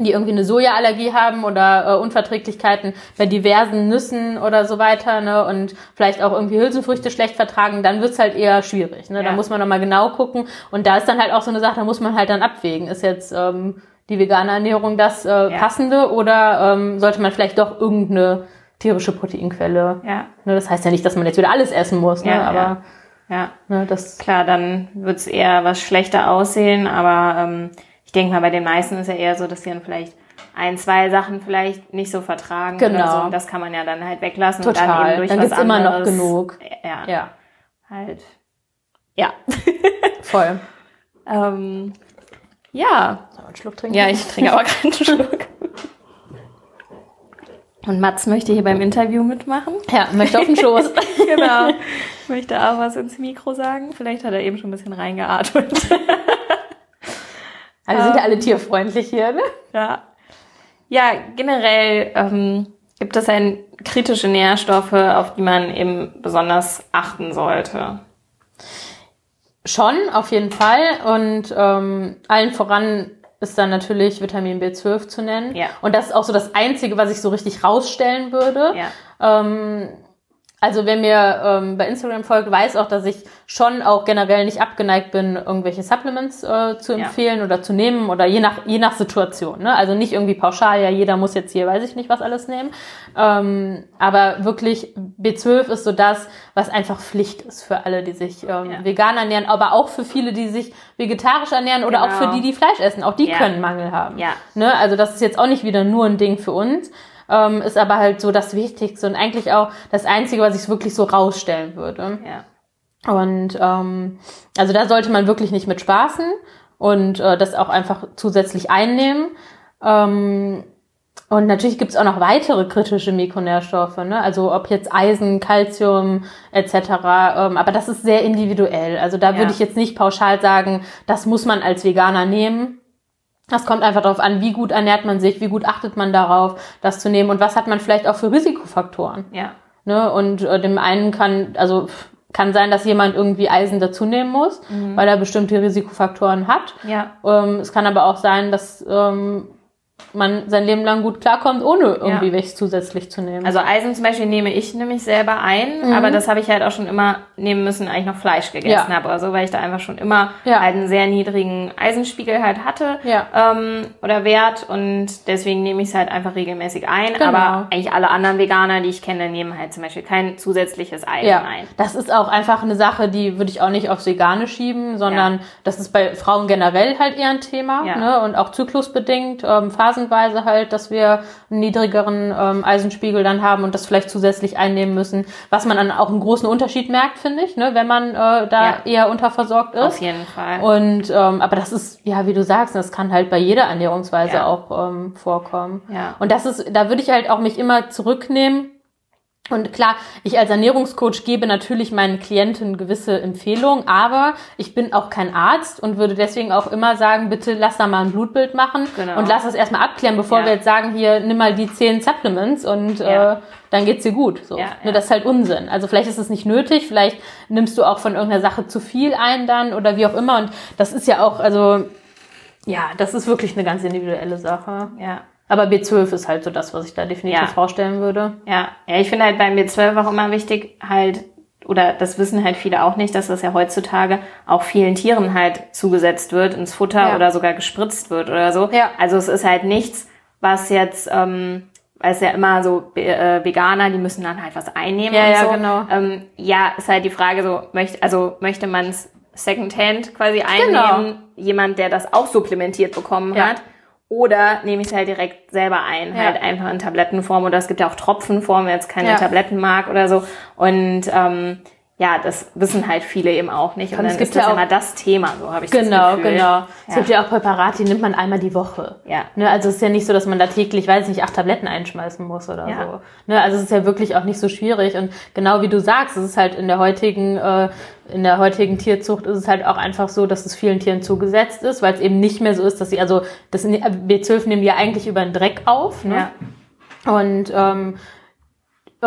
die irgendwie eine Sojaallergie haben oder äh, Unverträglichkeiten bei diversen Nüssen oder so weiter, ne, und vielleicht auch irgendwie Hülsenfrüchte schlecht vertragen, dann wird's halt eher schwierig. Ne? Da Ja. muss man nochmal genau gucken. Und da ist dann halt auch so eine Sache, da muss man halt dann abwägen. Ist jetzt ähm, die vegane Ernährung das äh, passende oder ähm, sollte man vielleicht doch irgendeine tierische Proteinquelle? Ja. Ne, das heißt ja nicht, dass man jetzt wieder alles essen muss, ne? Ja, aber Ja. Ne, das Klar, dann wird's eher was schlechter aussehen, aber ähm, ich denke mal, bei den meisten ist ja eher so, dass sie dann vielleicht ein, zwei Sachen vielleicht nicht so vertragen Genau. so. Und das kann man ja dann halt weglassen und Total. dann eben durch Dann was gibt's immer noch anderes, genug. Ja, ja, halt. Ja. voll. ähm, ja. Wir einen Schluck trinken? Ja, ich trinke aber keinen Schluck. Und Mats möchte hier beim Interview mitmachen. Ja, möchte auf den Schoß. Genau. Möchte auch was ins Mikro sagen. Vielleicht hat er eben schon ein bisschen reingeatmet. Also wir sind ja alle tierfreundlich hier, ne? Ja. Ja, generell ähm, gibt es ein kritische Nährstoffe, auf die man eben besonders achten sollte. Schon, auf jeden Fall. Und ähm, allen voran ist dann natürlich Vitamin B12 zu nennen. Ja. Und das ist auch so das Einzige, was ich so richtig rausstellen würde. Ja. Ähm, also wer mir ähm, bei Instagram folgt, weiß auch, dass ich schon auch generell nicht abgeneigt bin, irgendwelche Supplements äh, zu Ja. empfehlen oder zu nehmen oder je nach je nach Situation. Ne? Also nicht irgendwie pauschal, ja jeder muss jetzt hier, weiß ich nicht, was alles nehmen. Ähm, aber wirklich B12 ist so das, was einfach Pflicht ist für alle, die sich ähm, Ja. vegan ernähren, aber auch für viele, die sich vegetarisch ernähren oder auch Genau. für die, die Fleisch essen. Auch die Ja. können Mangel haben. Ja. Ne? Also das ist jetzt auch nicht wieder nur ein Ding für uns, ähm, ist aber halt so das Wichtigste und eigentlich auch das Einzige, was ich wirklich so rausstellen würde. Ja. Und ähm, also da sollte man wirklich nicht mit spaßen und äh, das auch einfach zusätzlich einnehmen. Ähm, und natürlich gibt's auch noch weitere kritische Mikronährstoffe, ne? also ob jetzt Eisen, Calcium etc. Ähm, aber das ist sehr individuell. Also da Ja. würde ich jetzt nicht pauschal sagen, das muss man als Veganer nehmen. Das kommt einfach darauf an, wie gut ernährt man sich, wie gut achtet man darauf, das zu nehmen und was hat man vielleicht auch für Risikofaktoren. Ja. Ne? Und äh, dem einen kann, also kann sein, dass jemand irgendwie Eisen dazu nehmen muss, weil er bestimmte Risikofaktoren hat. Ja. Ähm, es kann aber auch sein, dass ähm, man sein Leben lang gut klarkommt, ohne irgendwie Ja. welches zusätzlich zu nehmen. Also Eisen zum Beispiel nehme ich nämlich selber ein, aber das habe ich halt auch schon immer nehmen müssen, als ich noch Fleisch gegessen Mhm. Ja. habe oder so, weil ich da einfach schon immer Ja. halt einen sehr niedrigen Eisenspiegel halt hatte Ja. ähm, oder Wert und deswegen nehme ich es halt einfach regelmäßig ein. Genau. Aber eigentlich alle anderen Veganer, die ich kenne, nehmen halt zum Beispiel kein zusätzliches Eisen ja, ein. das ist auch einfach eine Sache, die würde ich auch nicht aufs Vegane schieben, sondern das ist bei Frauen generell halt eher ein Thema ne? und auch zyklusbedingt, ähm, phasenweise halt, dass wir einen niedrigeren ähm, Eisenspiegel dann haben und das vielleicht zusätzlich einnehmen müssen, was man dann auch einen großen Unterschied merkt, finde ich, ne? wenn man äh, da Ja. eher unterversorgt ist. Auf jeden Fall. Und ähm, aber das ist ja, wie du sagst, das kann halt bei jeder Ernährungsweise Ja. auch ähm, vorkommen. Ja. Und das ist, da würde ich halt auch mich immer zurücknehmen. Und klar, ich als Ernährungscoach gebe natürlich meinen Klienten gewisse Empfehlungen, aber ich bin auch kein Arzt und würde deswegen auch immer sagen, bitte lass da mal ein Blutbild machen Genau. und lass das erstmal abklären, bevor Ja. wir jetzt sagen, hier nimm mal die zehn Supplements und Ja. äh, dann geht's dir gut. So. Ja, ja. Das ist halt Unsinn. Also vielleicht ist es nicht nötig, vielleicht nimmst du auch von irgendeiner Sache zu viel ein dann oder wie auch immer. Und das ist ja auch, also ja, das ist wirklich eine ganz individuelle Sache. ja. Aber B12 ist halt so das, was ich da definitiv Ja. vorstellen würde. Ja, ja, ich finde halt beim B12 auch immer wichtig, halt, oder das wissen halt viele auch nicht, dass das ja heutzutage auch vielen Tieren halt zugesetzt wird, ins Futter Ja. oder sogar gespritzt wird oder so. Ja. Also es ist halt nichts, was jetzt, ähm, weil es ja immer so äh, Veganer, die müssen dann halt was einnehmen Ja, und ja, so. genau. Ähm, ja, ist halt die Frage so, möchte, also möchte man es Secondhand quasi Genau. einnehmen, jemand, der das auch supplementiert bekommen Ja. hat. Oder nehme ich es halt direkt selber ein, Ja. halt einfach in Tablettenform oder es gibt ja auch Tropfenform, wer jetzt keine Ja. Tabletten mag oder so. Und ähm, ja, das wissen halt viele eben auch nicht. Und, Und es dann gibt ist das ja auch- immer das Thema, so habe ich das Genau, Gefühl. genau. Es Ja. gibt ja auch Präparate, die nimmt man einmal die Woche. Ja. Ne, also es ist ja nicht so, dass man da täglich, weiß ich nicht, acht Tabletten einschmeißen muss oder Ja. so. Ne, also es ist ja wirklich auch nicht so schwierig. Und genau wie du sagst, es ist halt in der heutigen, äh, in der heutigen Tierzucht ist es halt auch einfach so, dass es vielen Tieren zugesetzt ist, weil es eben nicht mehr so ist, dass sie, also das B12 nehmen die ja eigentlich über den Dreck auf. Ne? Ja. Und ähm,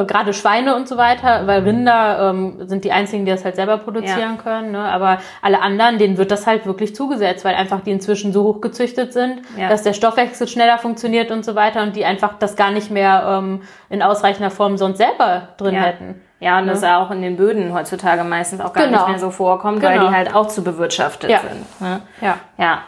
gerade Schweine und so weiter, weil Rinder ähm, sind die einzigen, die das halt selber produzieren Ja. können. Ne? Aber alle anderen, denen wird das halt wirklich zugesetzt, weil einfach die inzwischen so hoch gezüchtet sind, Ja. dass der Stoffwechsel schneller funktioniert und so weiter und die einfach das gar nicht mehr ähm, in ausreichender Form sonst selber drin Ja. hätten. Ja, und das auch in den Böden heutzutage meistens auch gar Genau. nicht mehr so vorkommt, weil Genau. die halt auch zu bewirtschaftet Ja. sind. Ne? Ja. Ja,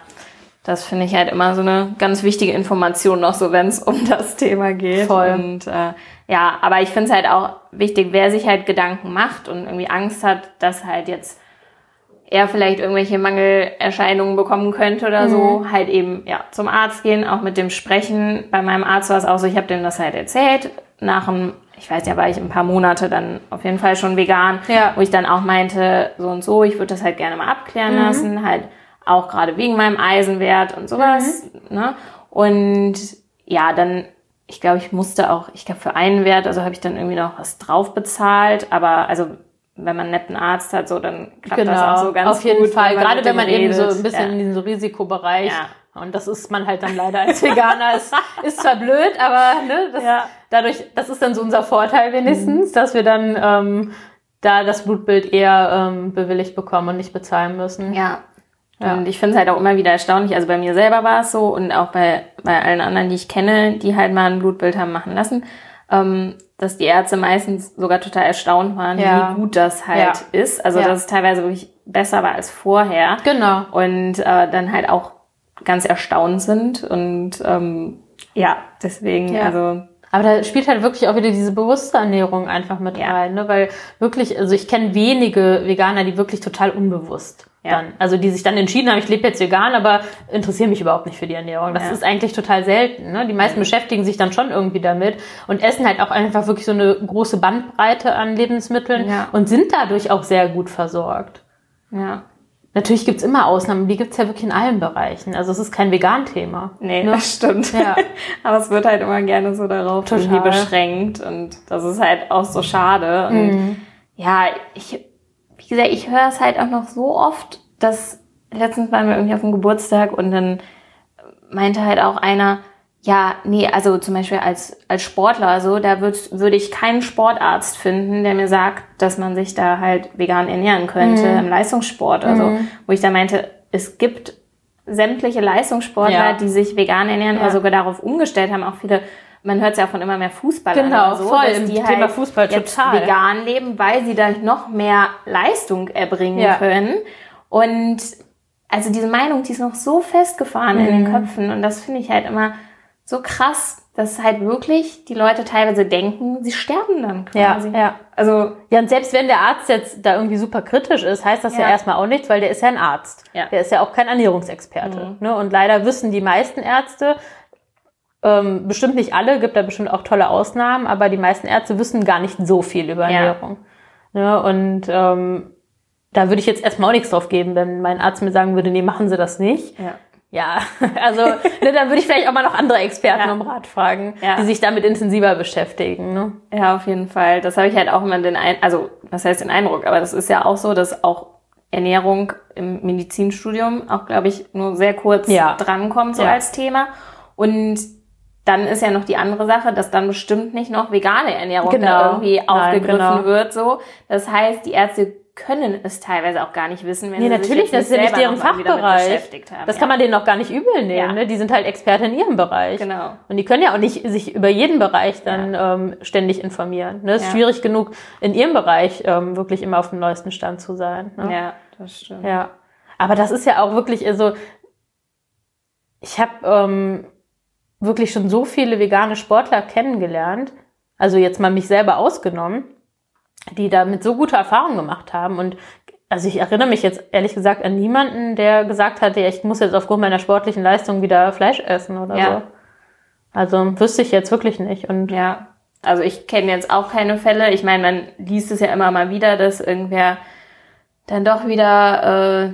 das finde ich halt immer so eine ganz wichtige Information noch so, wenn es um das Thema geht. Voll. Und äh, ja, aber ich finde es halt auch wichtig, wer sich halt Gedanken macht und irgendwie Angst hat, dass halt jetzt er vielleicht irgendwelche Mangelerscheinungen bekommen könnte oder so, halt eben ja zum Arzt gehen, auch mit dem sprechen. Bei meinem Arzt war es auch so, ich habe dem das halt erzählt. Nach einem, ich weiß ja, war ich ein paar Monate dann auf jeden Fall schon vegan, Ja. wo ich dann auch meinte, so und so, ich würde das halt gerne mal abklären lassen, halt auch gerade wegen meinem Eisenwert und sowas. Ne? Und ja, dann, ich glaube, ich musste auch, ich glaube, für einen Wert, also habe ich dann irgendwie noch was drauf bezahlt, aber also wenn man einen netten Arzt hat, so dann klappt das auch so ganz Genau. auf jeden gut. Fall. mit Gerade wenn man eben so redet. ein bisschen Ja. in diesem Risikobereich. Ja. Und das ist man halt dann leider als Veganer. ist, ist zwar blöd, aber ne, das, Ja. dadurch, das ist dann so unser Vorteil wenigstens, dass wir dann ähm, da das Blutbild eher ähm, bewilligt bekommen und nicht bezahlen müssen. Ja. Ja. Und ich finde es halt auch immer wieder erstaunlich. Also bei mir selber war es so und auch bei, bei allen anderen, die ich kenne, die halt mal ein Blutbild haben machen lassen, ähm, dass die Ärzte meistens sogar total erstaunt waren, ja. wie gut das halt ja. ist. Also dass es teilweise wirklich besser war als vorher. Genau. Und äh, dann halt auch ganz erstaunt sind. Und ähm, ja, deswegen, also aber da spielt halt wirklich auch wieder diese bewusste Ernährung einfach mit ja. rein, ne? weil wirklich, also ich kenne wenige Veganer, die wirklich total unbewusst ja. dann, also die sich dann entschieden haben, ich lebe jetzt vegan, aber interessiere mich überhaupt nicht für die Ernährung. Das ja. ist eigentlich total selten. Ne? Die meisten beschäftigen sich dann schon irgendwie damit und essen halt auch einfach wirklich so eine große Bandbreite an Lebensmitteln ja. und sind dadurch auch sehr gut versorgt. Ja. Natürlich gibt's immer Ausnahmen, die gibt's ja wirklich in allen Bereichen. Also es ist kein Vegan-Thema. Nee, ne? das stimmt. Ja. Aber es wird halt immer gerne so darauf Total. beschränkt und das ist halt auch so schade. Und mhm. ja, ich, wie gesagt, ich höre es halt auch noch so oft, dass letztens waren wir irgendwie auf dem Geburtstag und dann meinte halt auch einer, ja, nee, also zum Beispiel als, als Sportler, so, da würd, würde ich keinen Sportarzt finden, der mir sagt, dass man sich da halt vegan ernähren könnte mhm. im Leistungssport. Also, mhm. wo ich da meinte, es gibt sämtliche Leistungssportler, ja. die sich vegan ernähren ja. oder sogar darauf umgestellt haben, auch viele man hört es ja von immer mehr Fußballern genau, so, voll dass die Thema halt Fußball jetzt total. vegan leben, weil sie da noch mehr Leistung erbringen ja. können. Und also diese Meinung, die ist noch so festgefahren mhm. in den mhm. Köpfen und das finde ich halt immer so krass, dass halt wirklich die Leute teilweise denken, sie sterben dann quasi. Ja, ja. Also ja, und selbst wenn der Arzt jetzt da irgendwie super kritisch ist, heißt das ja, ja erstmal auch nichts, weil der ist ja ein Arzt. Ja. Der ist ja auch kein Ernährungsexperte. Mhm. Ne? Und leider wissen die meisten Ärzte, ähm, bestimmt nicht alle, gibt da bestimmt auch tolle Ausnahmen, aber die meisten Ärzte wissen gar nicht so viel über Ernährung. Ja. Ne? Und ähm, da würde ich jetzt erstmal auch nichts drauf geben, wenn mein Arzt mir sagen würde, nee, machen Sie das nicht. Ja. Ja, also ne, dann würde ich vielleicht auch mal noch andere Experten ja. um Rat fragen, ja. die sich damit intensiver beschäftigen. Ne? Ja, auf jeden Fall. Das habe ich halt auch immer den Ein also was heißt den Eindruck, aber das ist ja auch so, dass auch Ernährung im Medizinstudium auch, glaube ich, nur sehr kurz ja. drankommt, so ja. als Thema. Und dann ist ja noch die andere Sache, dass dann bestimmt nicht noch vegane Ernährung genau. da irgendwie aufgegriffen Nein, genau. wird. So, das heißt, die Ärzte können es teilweise auch gar nicht wissen, wenn nee, sie natürlich, sich das ist ja nicht deren Fachbereich. Das ja. kann man denen auch gar nicht übel nehmen. Ja. Ne? Die sind halt Experte in ihrem Bereich. Genau. Und die können ja auch nicht sich über jeden Bereich dann ja. ähm, ständig informieren. Ne? Es ist schwierig genug, in ihrem Bereich ähm, wirklich immer auf dem neuesten Stand zu sein. Ne? Ja, das stimmt. Ja. Aber das ist ja auch wirklich, also ich habe ähm, wirklich schon so viele vegane Sportler kennengelernt, also jetzt mal mich selber ausgenommen, die damit so gute Erfahrungen gemacht haben. Und also ich erinnere mich jetzt ehrlich gesagt an niemanden, der gesagt hat, ja, ich muss jetzt aufgrund meiner sportlichen Leistung wieder Fleisch essen oder ja. so. Also wüsste ich jetzt wirklich nicht. Und ja, also ich kenne jetzt auch keine Fälle. Ich meine, man liest es ja immer mal wieder, dass irgendwer dann doch wieder äh,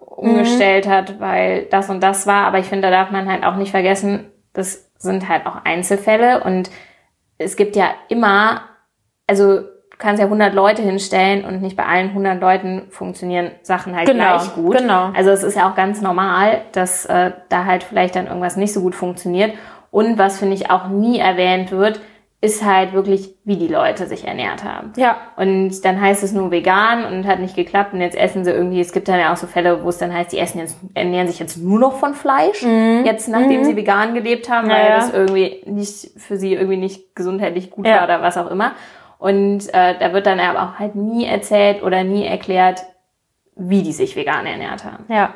umgestellt mhm. hat, weil das und das war. Aber ich finde, da darf man halt auch nicht vergessen, das sind halt auch Einzelfälle und es gibt ja immer, also kannst ja 100 Leute hinstellen und nicht bei allen 100 Leuten funktionieren Sachen halt genau, gleich gut. Genau. Also es ist ja auch ganz normal, dass äh, da halt vielleicht dann irgendwas nicht so gut funktioniert. Und was finde ich auch nie erwähnt wird, ist halt wirklich, wie die Leute sich ernährt haben. Ja. Und dann heißt es nur vegan und hat nicht geklappt und jetzt essen sie irgendwie, es gibt dann ja auch so Fälle, wo es dann heißt, die essen jetzt, ernähren sich jetzt nur noch von Fleisch, mhm. jetzt nachdem mhm. sie vegan gelebt haben, weil ja. das irgendwie nicht für sie irgendwie nicht gesundheitlich gut ja. war oder was auch immer. Und äh, da wird dann aber auch halt nie erzählt oder nie erklärt, wie die sich vegan ernährt haben. Ja,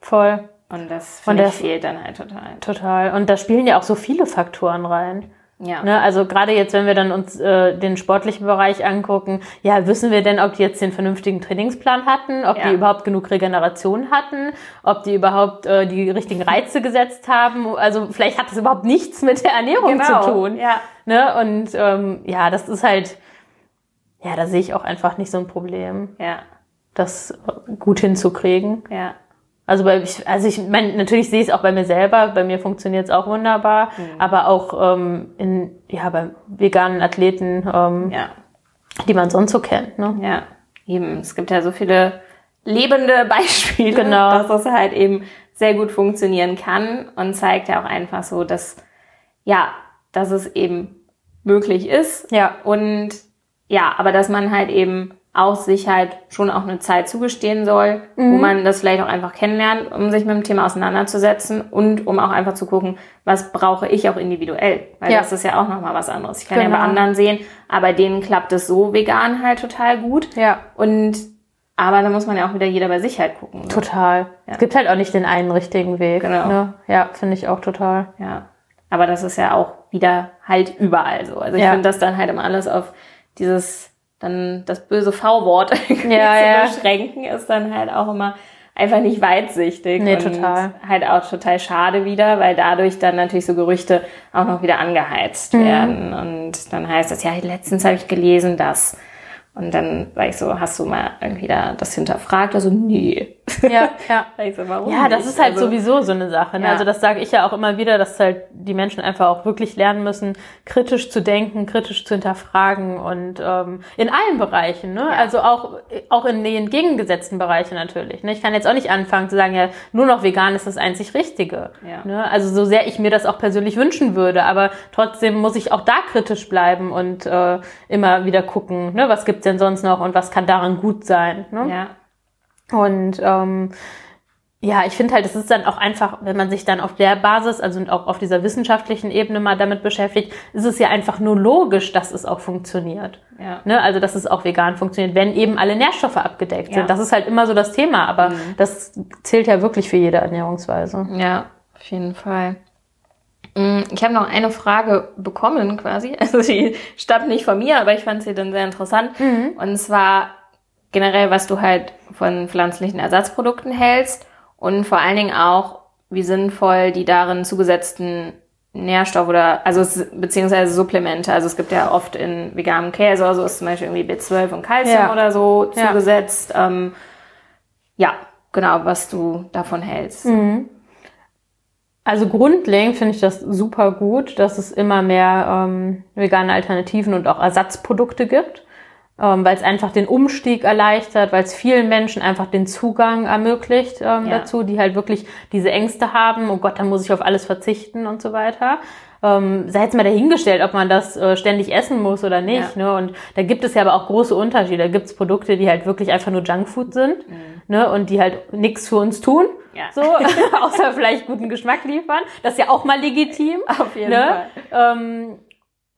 voll. Und das, Und das fehlt dann halt total. Total. Und da spielen ja auch so viele Faktoren rein. Ja. Ne, also gerade jetzt, wenn wir dann uns äh, den sportlichen Bereich angucken, ja, wissen wir denn, ob die jetzt den vernünftigen Trainingsplan hatten, ob ja. die überhaupt genug Regeneration hatten, ob die überhaupt äh, die richtigen Reize gesetzt haben. Also vielleicht hat das überhaupt nichts mit der Ernährung genau. zu tun. Ja. Ne? Und ähm, ja, das ist halt, ja, da sehe ich auch einfach nicht so ein Problem. Ja. Das gut hinzukriegen. Ja. Also, bei, ich, also ich meine, natürlich sehe ich es auch bei mir selber, bei mir funktioniert es auch wunderbar, mhm. aber auch ähm, in, ja, bei veganen Athleten, ähm, ja. die man sonst so kennt. Ne? Ja, eben. Es gibt ja so viele lebende Beispiele, genau. dass das halt eben sehr gut funktionieren kann und zeigt ja auch einfach so, dass, ja, dass es eben möglich ist. Ja. Und ja, aber dass man halt eben auch sich halt schon auch eine Zeit zugestehen soll, Mhm. wo man das vielleicht auch einfach kennenlernt, um sich mit dem Thema auseinanderzusetzen und um auch einfach zu gucken, was brauche ich auch individuell. Weil Ja. das ist ja auch nochmal was anderes. Ich kann ja Genau. bei anderen sehen, aber denen klappt es so vegan halt total gut. Ja. Und aber da muss man ja auch wieder jeder bei sich halt gucken. ne? Total. Es gibt halt auch nicht den einen richtigen Weg. Genau. Ne? Ja, finde ich auch total. Ja. Aber das ist ja auch wieder halt überall so. Also ich Ja. finde das dann halt immer alles auf dieses, dann das böse V-Wort irgendwie Ja, zu ja. beschränken, ist dann halt auch immer einfach nicht weitsichtig. Nee, und total. Halt auch total schade wieder, weil dadurch dann natürlich so Gerüchte auch noch wieder angeheizt Mhm. werden. Und dann heißt es, ja, letztens habe ich gelesen, dass. Und dann war ich so, hast du mal irgendwie da das hinterfragt? Also, nee. Ja, ja. Sag ich so, warum Ja, das nicht? ist halt also, sowieso so eine Sache. Ne? Ja. Also das sage ich ja auch immer wieder, dass halt die Menschen einfach auch wirklich lernen müssen, kritisch zu denken, kritisch zu hinterfragen und ähm, in allen Bereichen. Ne? Also auch auch in den entgegengesetzten Bereichen natürlich. Ne? Ich kann jetzt auch nicht anfangen zu sagen, ja, nur noch vegan ist das einzig Richtige. Ja. Ne? Also so sehr ich mir das auch persönlich wünschen würde, aber trotzdem muss ich auch da kritisch bleiben und äh, immer wieder gucken, ne? was gibt's denn sonst noch und was kann daran gut sein. Ne? Ja. Und ähm, ja, ich finde halt, es ist dann auch einfach, wenn man sich dann auf der Basis, also auch auf dieser wissenschaftlichen Ebene mal damit beschäftigt, ist es ja einfach nur logisch, dass es auch funktioniert. Ja. Ne? Also, dass es auch vegan funktioniert, wenn eben alle Nährstoffe abgedeckt Ja. sind. Das ist halt immer so das Thema, aber das zählt ja wirklich für jede Ernährungsweise. Ja, auf jeden Fall. Mm, Ich habe noch eine Frage bekommen quasi. Also die stammt nicht von mir, aber ich fand sie dann sehr interessant. Und zwar generell, was du halt von pflanzlichen Ersatzprodukten hältst und vor allen Dingen auch, wie sinnvoll die darin zugesetzten Nährstoffe oder also es- beziehungsweise Supplemente. Also es gibt ja oft in veganem Käse oder so ist zum Beispiel irgendwie B12 und Calcium Ja. oder so Ja. zugesetzt. Ähm, ja, genau, was du davon hältst. Also grundlegend finde ich das super gut, dass es immer mehr ähm, vegane Alternativen und auch Ersatzprodukte gibt, ähm, weil es einfach den Umstieg erleichtert, weil es vielen Menschen einfach den Zugang ermöglicht ähm, Ja. dazu, die halt wirklich diese Ängste haben, oh Gott, dann muss ich auf alles verzichten und so weiter. Ähm, sei jetzt mal dahingestellt, ob man das äh, ständig essen muss oder nicht. Ja. Ne? Und da gibt es ja aber auch große Unterschiede. Da gibt es Produkte, die halt wirklich einfach nur Junkfood sind ne? und die halt nichts für uns tun. Mhm. Ja. So, außer vielleicht guten Geschmack liefern. Das ist ja auch mal legitim. Auf jeden ne? Fall. Ähm,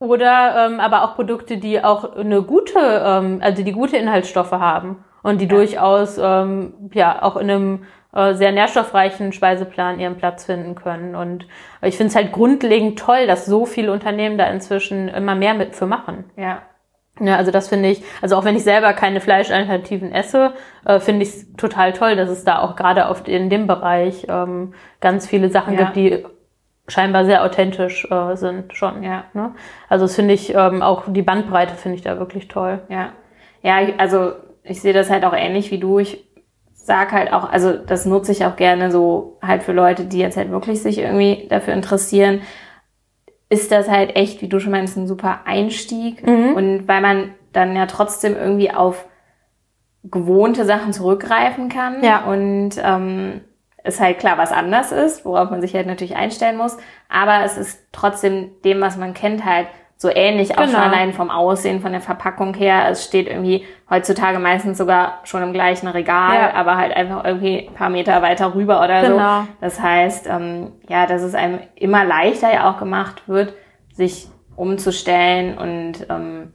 oder ähm, aber auch Produkte, die auch eine gute, ähm, also die gute Inhaltsstoffe haben und die durchaus ähm, ja auch in einem äh, sehr nährstoffreichen Speiseplan ihren Platz finden können. Und ich finde es halt grundlegend toll, dass so viele Unternehmen da inzwischen immer mehr mit für machen. Ja. Ja, also das finde ich, also auch wenn ich selber keine Fleischalternativen esse, äh, finde ich es total toll, dass es da auch gerade auf in dem Bereich ähm, ganz viele Sachen Ja. gibt, die scheinbar sehr authentisch äh, sind schon. Ja. Ne? Also das finde ich ähm, auch die Bandbreite finde ich da wirklich toll. Ja. Ja, also ich sehe das halt auch ähnlich wie du. Ich sag halt auch, also das nutze ich auch gerne so halt für Leute, die jetzt halt wirklich sich irgendwie dafür interessieren. Ist das halt echt, wie du schon meinst, ein super Einstieg. Und weil man dann ja trotzdem irgendwie auf gewohnte Sachen zurückgreifen kann. Ja. Und ähm, es halt klar was anders ist, worauf man sich halt natürlich einstellen muss. Aber es ist trotzdem dem, was man kennt, halt so ähnlich, auch schon Genau. allein vom Aussehen, von der Verpackung her. Es steht irgendwie heutzutage meistens sogar schon im gleichen Regal, Ja. aber halt einfach irgendwie ein paar Meter weiter rüber oder Genau. so. Das heißt, ähm, ja, dass es einem immer leichter ja auch gemacht wird, sich umzustellen und ähm,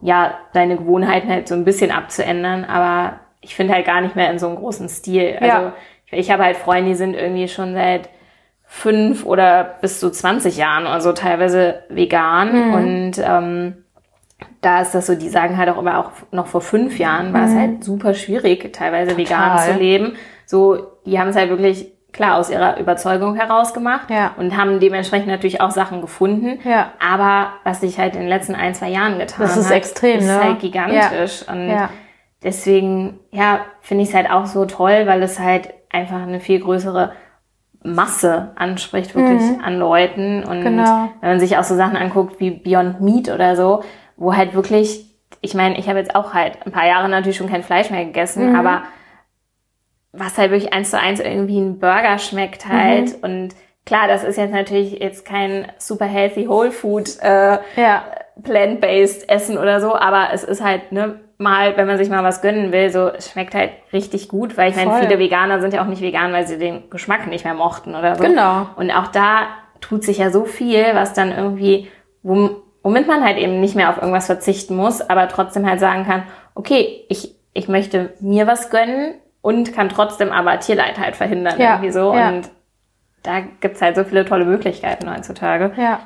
ja, seine Gewohnheiten halt so ein bisschen abzuändern, aber ich finde halt gar nicht mehr in so einem großen Stil. Also Ja. Ich, habe halt Freunde, die sind irgendwie schon seit fünf oder bis zu 20 Jahren oder so teilweise vegan Mhm. und ähm, da ist das so, die sagen halt auch immer, auch noch vor fünf Jahren war es halt super schwierig, teilweise vegan Mhm. Total. zu leben. So, die haben es halt wirklich klar aus ihrer Überzeugung heraus gemacht Ja. und haben dementsprechend natürlich auch Sachen gefunden. Ja. Aber was sich halt in den letzten ein, zwei Jahren getan Das ist hat, extrem, ist ne? halt gigantisch. Und Ja. deswegen, ja, finde ich es halt auch so toll, weil es halt einfach eine viel größere Masse anspricht, wirklich an Leuten. Und Mhm. Genau. wenn man sich auch so Sachen anguckt wie Beyond Meat oder so, wo halt wirklich, ich meine, ich habe jetzt auch halt ein paar Jahre natürlich schon kein Fleisch mehr gegessen, Mhm. aber was halt wirklich eins zu eins irgendwie ein Burger schmeckt halt Mhm. und klar, das ist jetzt natürlich jetzt kein super healthy Whole Food äh, Ja. Plant-based essen oder so, aber es ist halt, ne, mal, wenn man sich mal was gönnen will, so, es schmeckt halt richtig gut, weil ich meine, Voll. viele Veganer sind ja auch nicht vegan, weil sie den Geschmack nicht mehr mochten oder so. Genau. Und auch da tut sich ja so viel, was dann irgendwie, wom- womit man halt eben nicht mehr auf irgendwas verzichten muss, aber trotzdem halt sagen kann, okay, ich, ich möchte mir was gönnen und kann trotzdem aber Tierleid halt verhindern Ja, irgendwie so. ja. Und da gibt's halt so viele tolle Möglichkeiten heutzutage. Ja.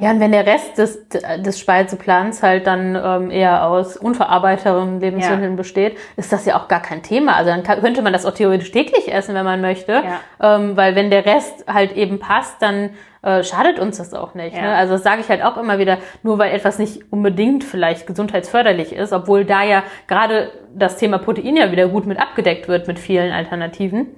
Ja, und wenn der Rest des, des Speiseplans halt dann ähm, eher aus unverarbeiteren Lebensmitteln besteht, ist das ja auch gar kein Thema. Also dann kann, könnte man das auch theoretisch täglich essen, wenn man möchte. Ähm, weil wenn der Rest halt eben passt, dann äh, schadet uns das auch nicht. Ja. Ne? Also das sage ich halt auch immer wieder, nur weil etwas nicht unbedingt vielleicht gesundheitsförderlich ist, obwohl da ja gerade das Thema Protein ja wieder gut mit abgedeckt wird mit vielen Alternativen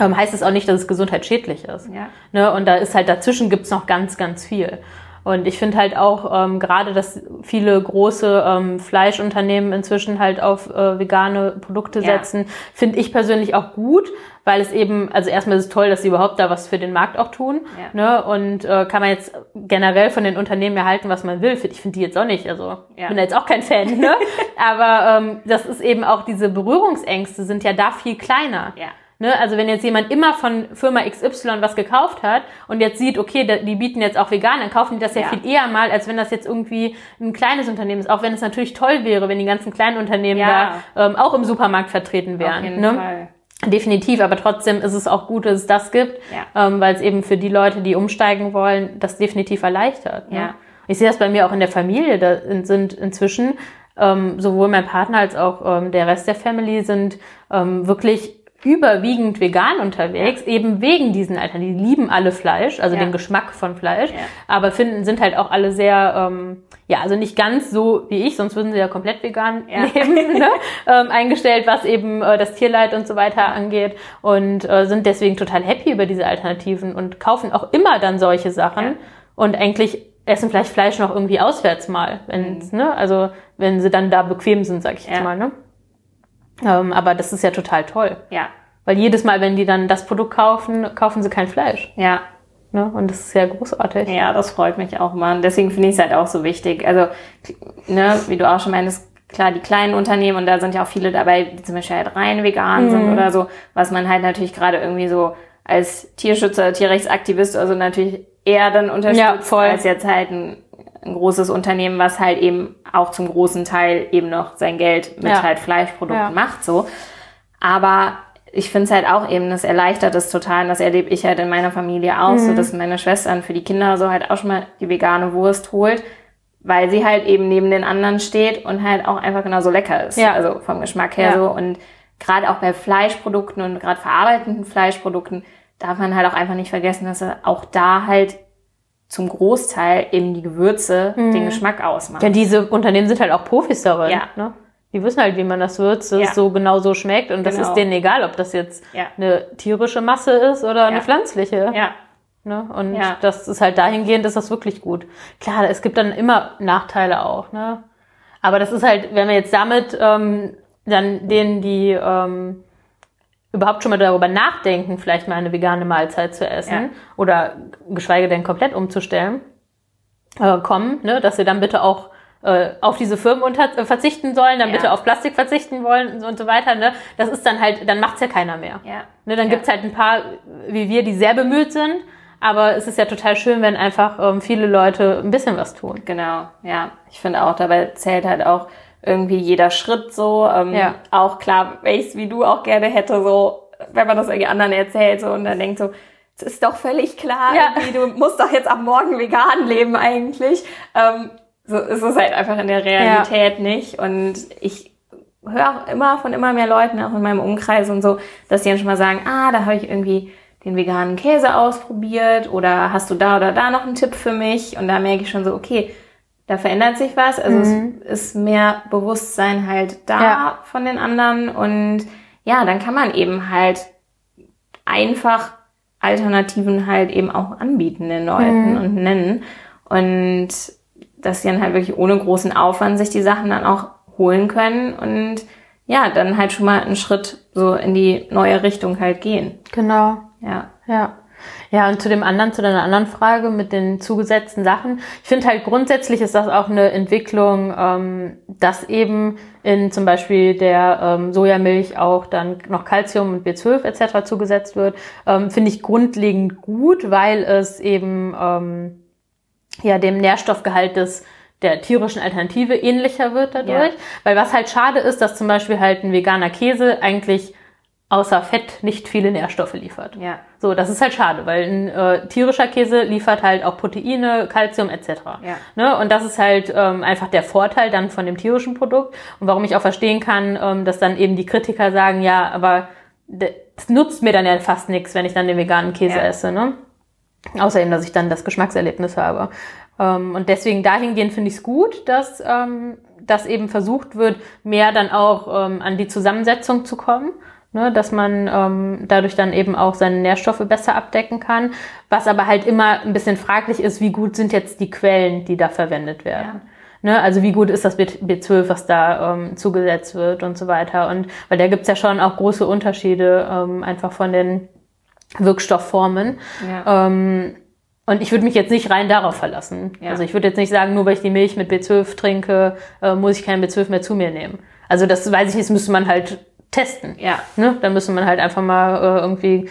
ähm, heißt es auch nicht, dass es gesundheitsschädlich ist. Ja. Ne? Und da ist halt dazwischen gibt's noch ganz, ganz viel. Und ich finde halt auch ähm, gerade, dass viele große ähm, Fleischunternehmen inzwischen halt auf äh, vegane Produkte Ja. setzen, finde ich persönlich auch gut, weil es eben, also erstmal ist es toll, dass sie überhaupt da was für den Markt auch tun. Ja. Ne? Und äh, kann man jetzt generell von den Unternehmen erhalten, was man will. Ich finde die jetzt auch nicht. Also Ja. bin da jetzt auch kein Fan. Ne? Aber ähm, das ist eben auch diese Berührungsängste sind ja da viel kleiner. Ja. Ne, also wenn jetzt jemand immer von Firma XY was gekauft hat und jetzt sieht, okay, die bieten jetzt auch vegan, dann kaufen die das ja, Ja. viel eher mal, als wenn das jetzt irgendwie ein kleines Unternehmen ist. Auch wenn es natürlich toll wäre, wenn die ganzen kleinen Unternehmen Ja. da ähm, auch im Supermarkt vertreten wären. Auf jeden ne? Fall. Definitiv, aber trotzdem ist es auch gut, dass es das gibt, Ja. ähm, weil es eben für die Leute, die umsteigen wollen, das definitiv erleichtert. Ne? Ja. Ich sehe das bei mir auch in der Familie. Da in- sind inzwischen ähm, sowohl mein Partner als auch ähm, der Rest der Family sind ähm, wirklich überwiegend vegan unterwegs, eben wegen diesen Alternativen. Die lieben alle Fleisch, also Ja. den Geschmack von Fleisch, Ja. aber finden, sind halt auch alle sehr, ähm, ja, also nicht ganz so wie ich, sonst würden sie ja komplett vegan Ja. leben, ne? ähm, eingestellt, was eben äh, das Tierleid und so weiter angeht und äh, sind deswegen total happy über diese Alternativen und kaufen auch immer dann solche Sachen und eigentlich essen vielleicht Fleisch noch irgendwie auswärts mal, wenn Mhm. ne, also wenn sie dann da bequem sind, sag ich jetzt mal, ne? Ähm, aber das ist ja total toll. Ja. Weil jedes Mal, wenn die dann das Produkt kaufen, kaufen sie kein Fleisch. Ja. Ne? Und das ist ja großartig. Ja, das freut mich auch mal. Und deswegen finde ich es halt auch so wichtig. Also, ne, wie du auch schon meinst, klar, die kleinen Unternehmen, und da sind ja auch viele dabei, die zum Beispiel halt rein vegan sind oder so, was man halt natürlich gerade irgendwie so als Tierschützer, Tierrechtsaktivist also natürlich eher dann unterstützt, Ja, voll. als jetzt halt ein, ein großes Unternehmen, was halt eben auch zum großen Teil eben noch sein Geld mit Ja. halt Fleischprodukten Ja. macht, so. Aber ich finde es halt auch eben, das erleichtert es total. Und das erlebe ich halt in meiner Familie auch, Mhm. so dass meine Schwestern für die Kinder so halt auch schon mal die vegane Wurst holt, weil sie halt eben neben den anderen steht und halt auch einfach genauso lecker ist. Ja. Also vom Geschmack her Ja. so. Und gerade auch bei Fleischprodukten und gerade verarbeitenden Fleischprodukten darf man halt auch einfach nicht vergessen, dass auch da halt zum Großteil eben die Gewürze den Geschmack ausmachen. Mhm. Ja, diese Unternehmen sind halt auch Profis darin. Ja. Ne? Die wissen halt, wie man das würzt, dass Ja. es so genau so schmeckt. Und das Genau. ist denen egal, ob das jetzt Ja. eine tierische Masse ist oder eine pflanzliche. Ja, Ne? Und das ist halt dahingehend, ist das wirklich gut. Klar, es gibt dann immer Nachteile auch. Ne? Aber das ist halt, wenn wir jetzt damit ähm, dann denen, die ähm, überhaupt schon mal darüber nachdenken, vielleicht mal eine vegane Mahlzeit zu essen Ja. oder geschweige denn komplett umzustellen, äh, kommen, ne? dass sie dann bitte auch äh, auf diese Firmen unter, äh, verzichten sollen, dann Ja. bitte auf Plastik verzichten wollen und so, weiter. Ne? Das ist dann halt, dann macht's ja keiner mehr. ja. Ne, dann Ja. gibt's halt ein paar wie wir, die sehr bemüht sind, aber es ist ja total schön, wenn einfach ähm, viele Leute ein bisschen was tun. Genau, ja. Ich finde auch, dabei zählt halt auch irgendwie jeder Schritt so. Ähm, Ja. Auch klar, ich wie du auch gerne hätte, so, wenn man das irgendwie anderen erzählt so und dann denkt so, es ist doch völlig klar, Ja. du musst doch jetzt ab morgen vegan leben eigentlich. Ähm, so ist es halt einfach in der Realität nicht. Und ich höre auch immer von immer mehr Leuten, auch in meinem Umkreis und so, dass die dann schon mal sagen, ah, da habe ich irgendwie den veganen Käse ausprobiert oder hast du da oder da noch einen Tipp für mich? Und da merke ich schon so, okay, da verändert sich was. Also es ist mehr Bewusstsein halt da Ja. von den anderen und ja, dann kann man eben halt einfach Alternativen halt eben auch anbieten den Leuten und nennen und dass sie dann halt wirklich ohne großen Aufwand sich die Sachen dann auch holen können und ja, dann halt schon mal einen Schritt so in die neue Richtung halt gehen. Genau. Ja. Ja. Ja, und zu dem anderen, zu deiner anderen Frage mit den zugesetzten Sachen. Ich finde halt grundsätzlich ist das auch eine Entwicklung, ähm, dass eben in zum Beispiel der ähm, Sojamilch auch dann noch Calcium und B12 etc. zugesetzt wird. Ähm, finde ich grundlegend gut, weil es eben ähm, ja dem Nährstoffgehalt des der tierischen Alternative ähnlicher wird dadurch. Ja. Weil was halt schade ist, dass zum Beispiel halt ein veganer Käse eigentlich außer Fett nicht viele Nährstoffe liefert. Ja. So, das ist halt schade, weil ein äh, tierischer Käse liefert halt auch Proteine, Kalzium etc. Ja. Ne? Und das ist halt ähm, einfach der Vorteil dann von dem tierischen Produkt. Und warum ich auch verstehen kann, ähm, dass dann eben die Kritiker sagen, ja, aber es nutzt mir dann ja fast nichts, wenn ich dann den veganen Käse ja. esse. Ne? Außer eben, dass ich dann das Geschmackserlebnis habe. Ähm, und deswegen dahingehend finde ich es gut, dass ähm, dass eben versucht wird, mehr dann auch ähm, an die Zusammensetzung zu kommen. Ne, dass man ähm, dadurch dann eben auch seine Nährstoffe besser abdecken kann. Was aber halt immer ein bisschen fraglich ist, wie gut sind jetzt die Quellen, die da verwendet werden. Ja. Ne, also wie gut ist das B12, was da ähm, zugesetzt wird und so weiter. Und weil da gibt's ja schon auch große Unterschiede ähm, einfach von den Wirkstoffformen. Ja. Ähm, und ich würde mich jetzt nicht rein darauf verlassen. Ja. Also ich würde jetzt nicht sagen, nur weil ich die Milch mit B12 trinke, äh, muss ich kein B12 mehr zu mir nehmen. Also das weiß ich nicht, das müsste man halt testen. Ja. Ne? Dann müsste man halt einfach mal äh, irgendwie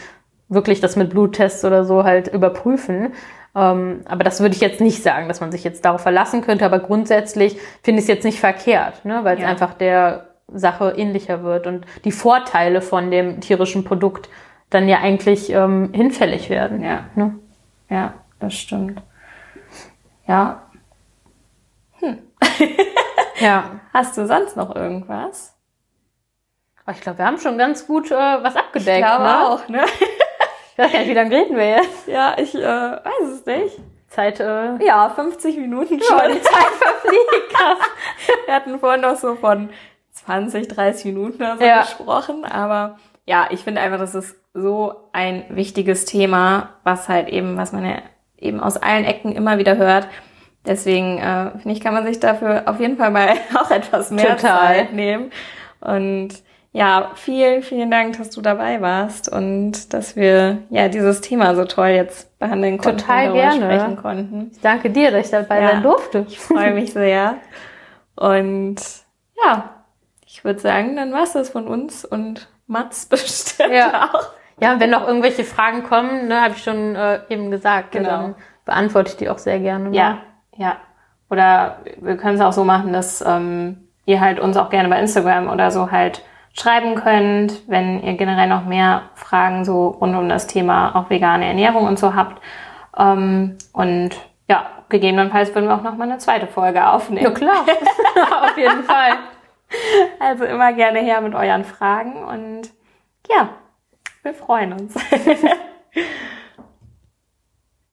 wirklich das mit Bluttests oder so halt überprüfen. Ähm, aber das würde ich jetzt nicht sagen, dass man sich jetzt darauf verlassen könnte. Aber grundsätzlich finde ich es jetzt nicht verkehrt, ne? weil es ja. einfach der Sache ähnlicher wird und die Vorteile von dem tierischen Produkt dann ja eigentlich ähm, hinfällig werden. Ja. Ne? Ja das stimmt. Ja. Hm. ja. Hast du sonst noch irgendwas? Oh, ich glaube, wir haben schon ganz gut äh, was abgedeckt. Ich glaube ne? auch, ne? Ich weiß gar nicht, wie lange reden wir jetzt? Ja, ich äh, weiß es nicht. Zeit, äh, Ja, 50 Minuten schon. Ja, die Zeit verfliegt, krass. wir hatten vorhin noch so von 20, 30 Minuten oder so ja. gesprochen, aber ja, ich finde einfach, das ist so ein wichtiges Thema, was halt eben, was meine eben aus allen Ecken immer wieder hört. Deswegen äh, finde ich, kann man sich dafür auf jeden Fall mal auch etwas mehr Total. Zeit nehmen. Und ja, vielen, vielen Dank, dass du dabei warst und dass wir ja dieses Thema so toll jetzt behandeln konnten. Total gerne. Sprechen konnten. Ich danke dir, dass ich dabei ja, sein durfte. Ich freue mich sehr. Und ja, ich würde sagen, dann war's das von uns und Mats bestimmt ja. auch. Ja, wenn noch irgendwelche Fragen kommen, ne, habe ich schon äh, eben gesagt, genau. dann beantworte ich die auch sehr gerne. Mal. Ja, ja. Oder wir können es auch so machen, dass ähm, ihr halt uns auch gerne bei Instagram oder so halt schreiben könnt, wenn ihr generell noch mehr Fragen so rund um das Thema auch vegane Ernährung und so habt. Ähm, und ja, gegebenenfalls würden wir auch noch mal eine zweite Folge aufnehmen. Ja klar, auf jeden Fall. Also immer gerne her mit euren Fragen und ja, wir freuen uns.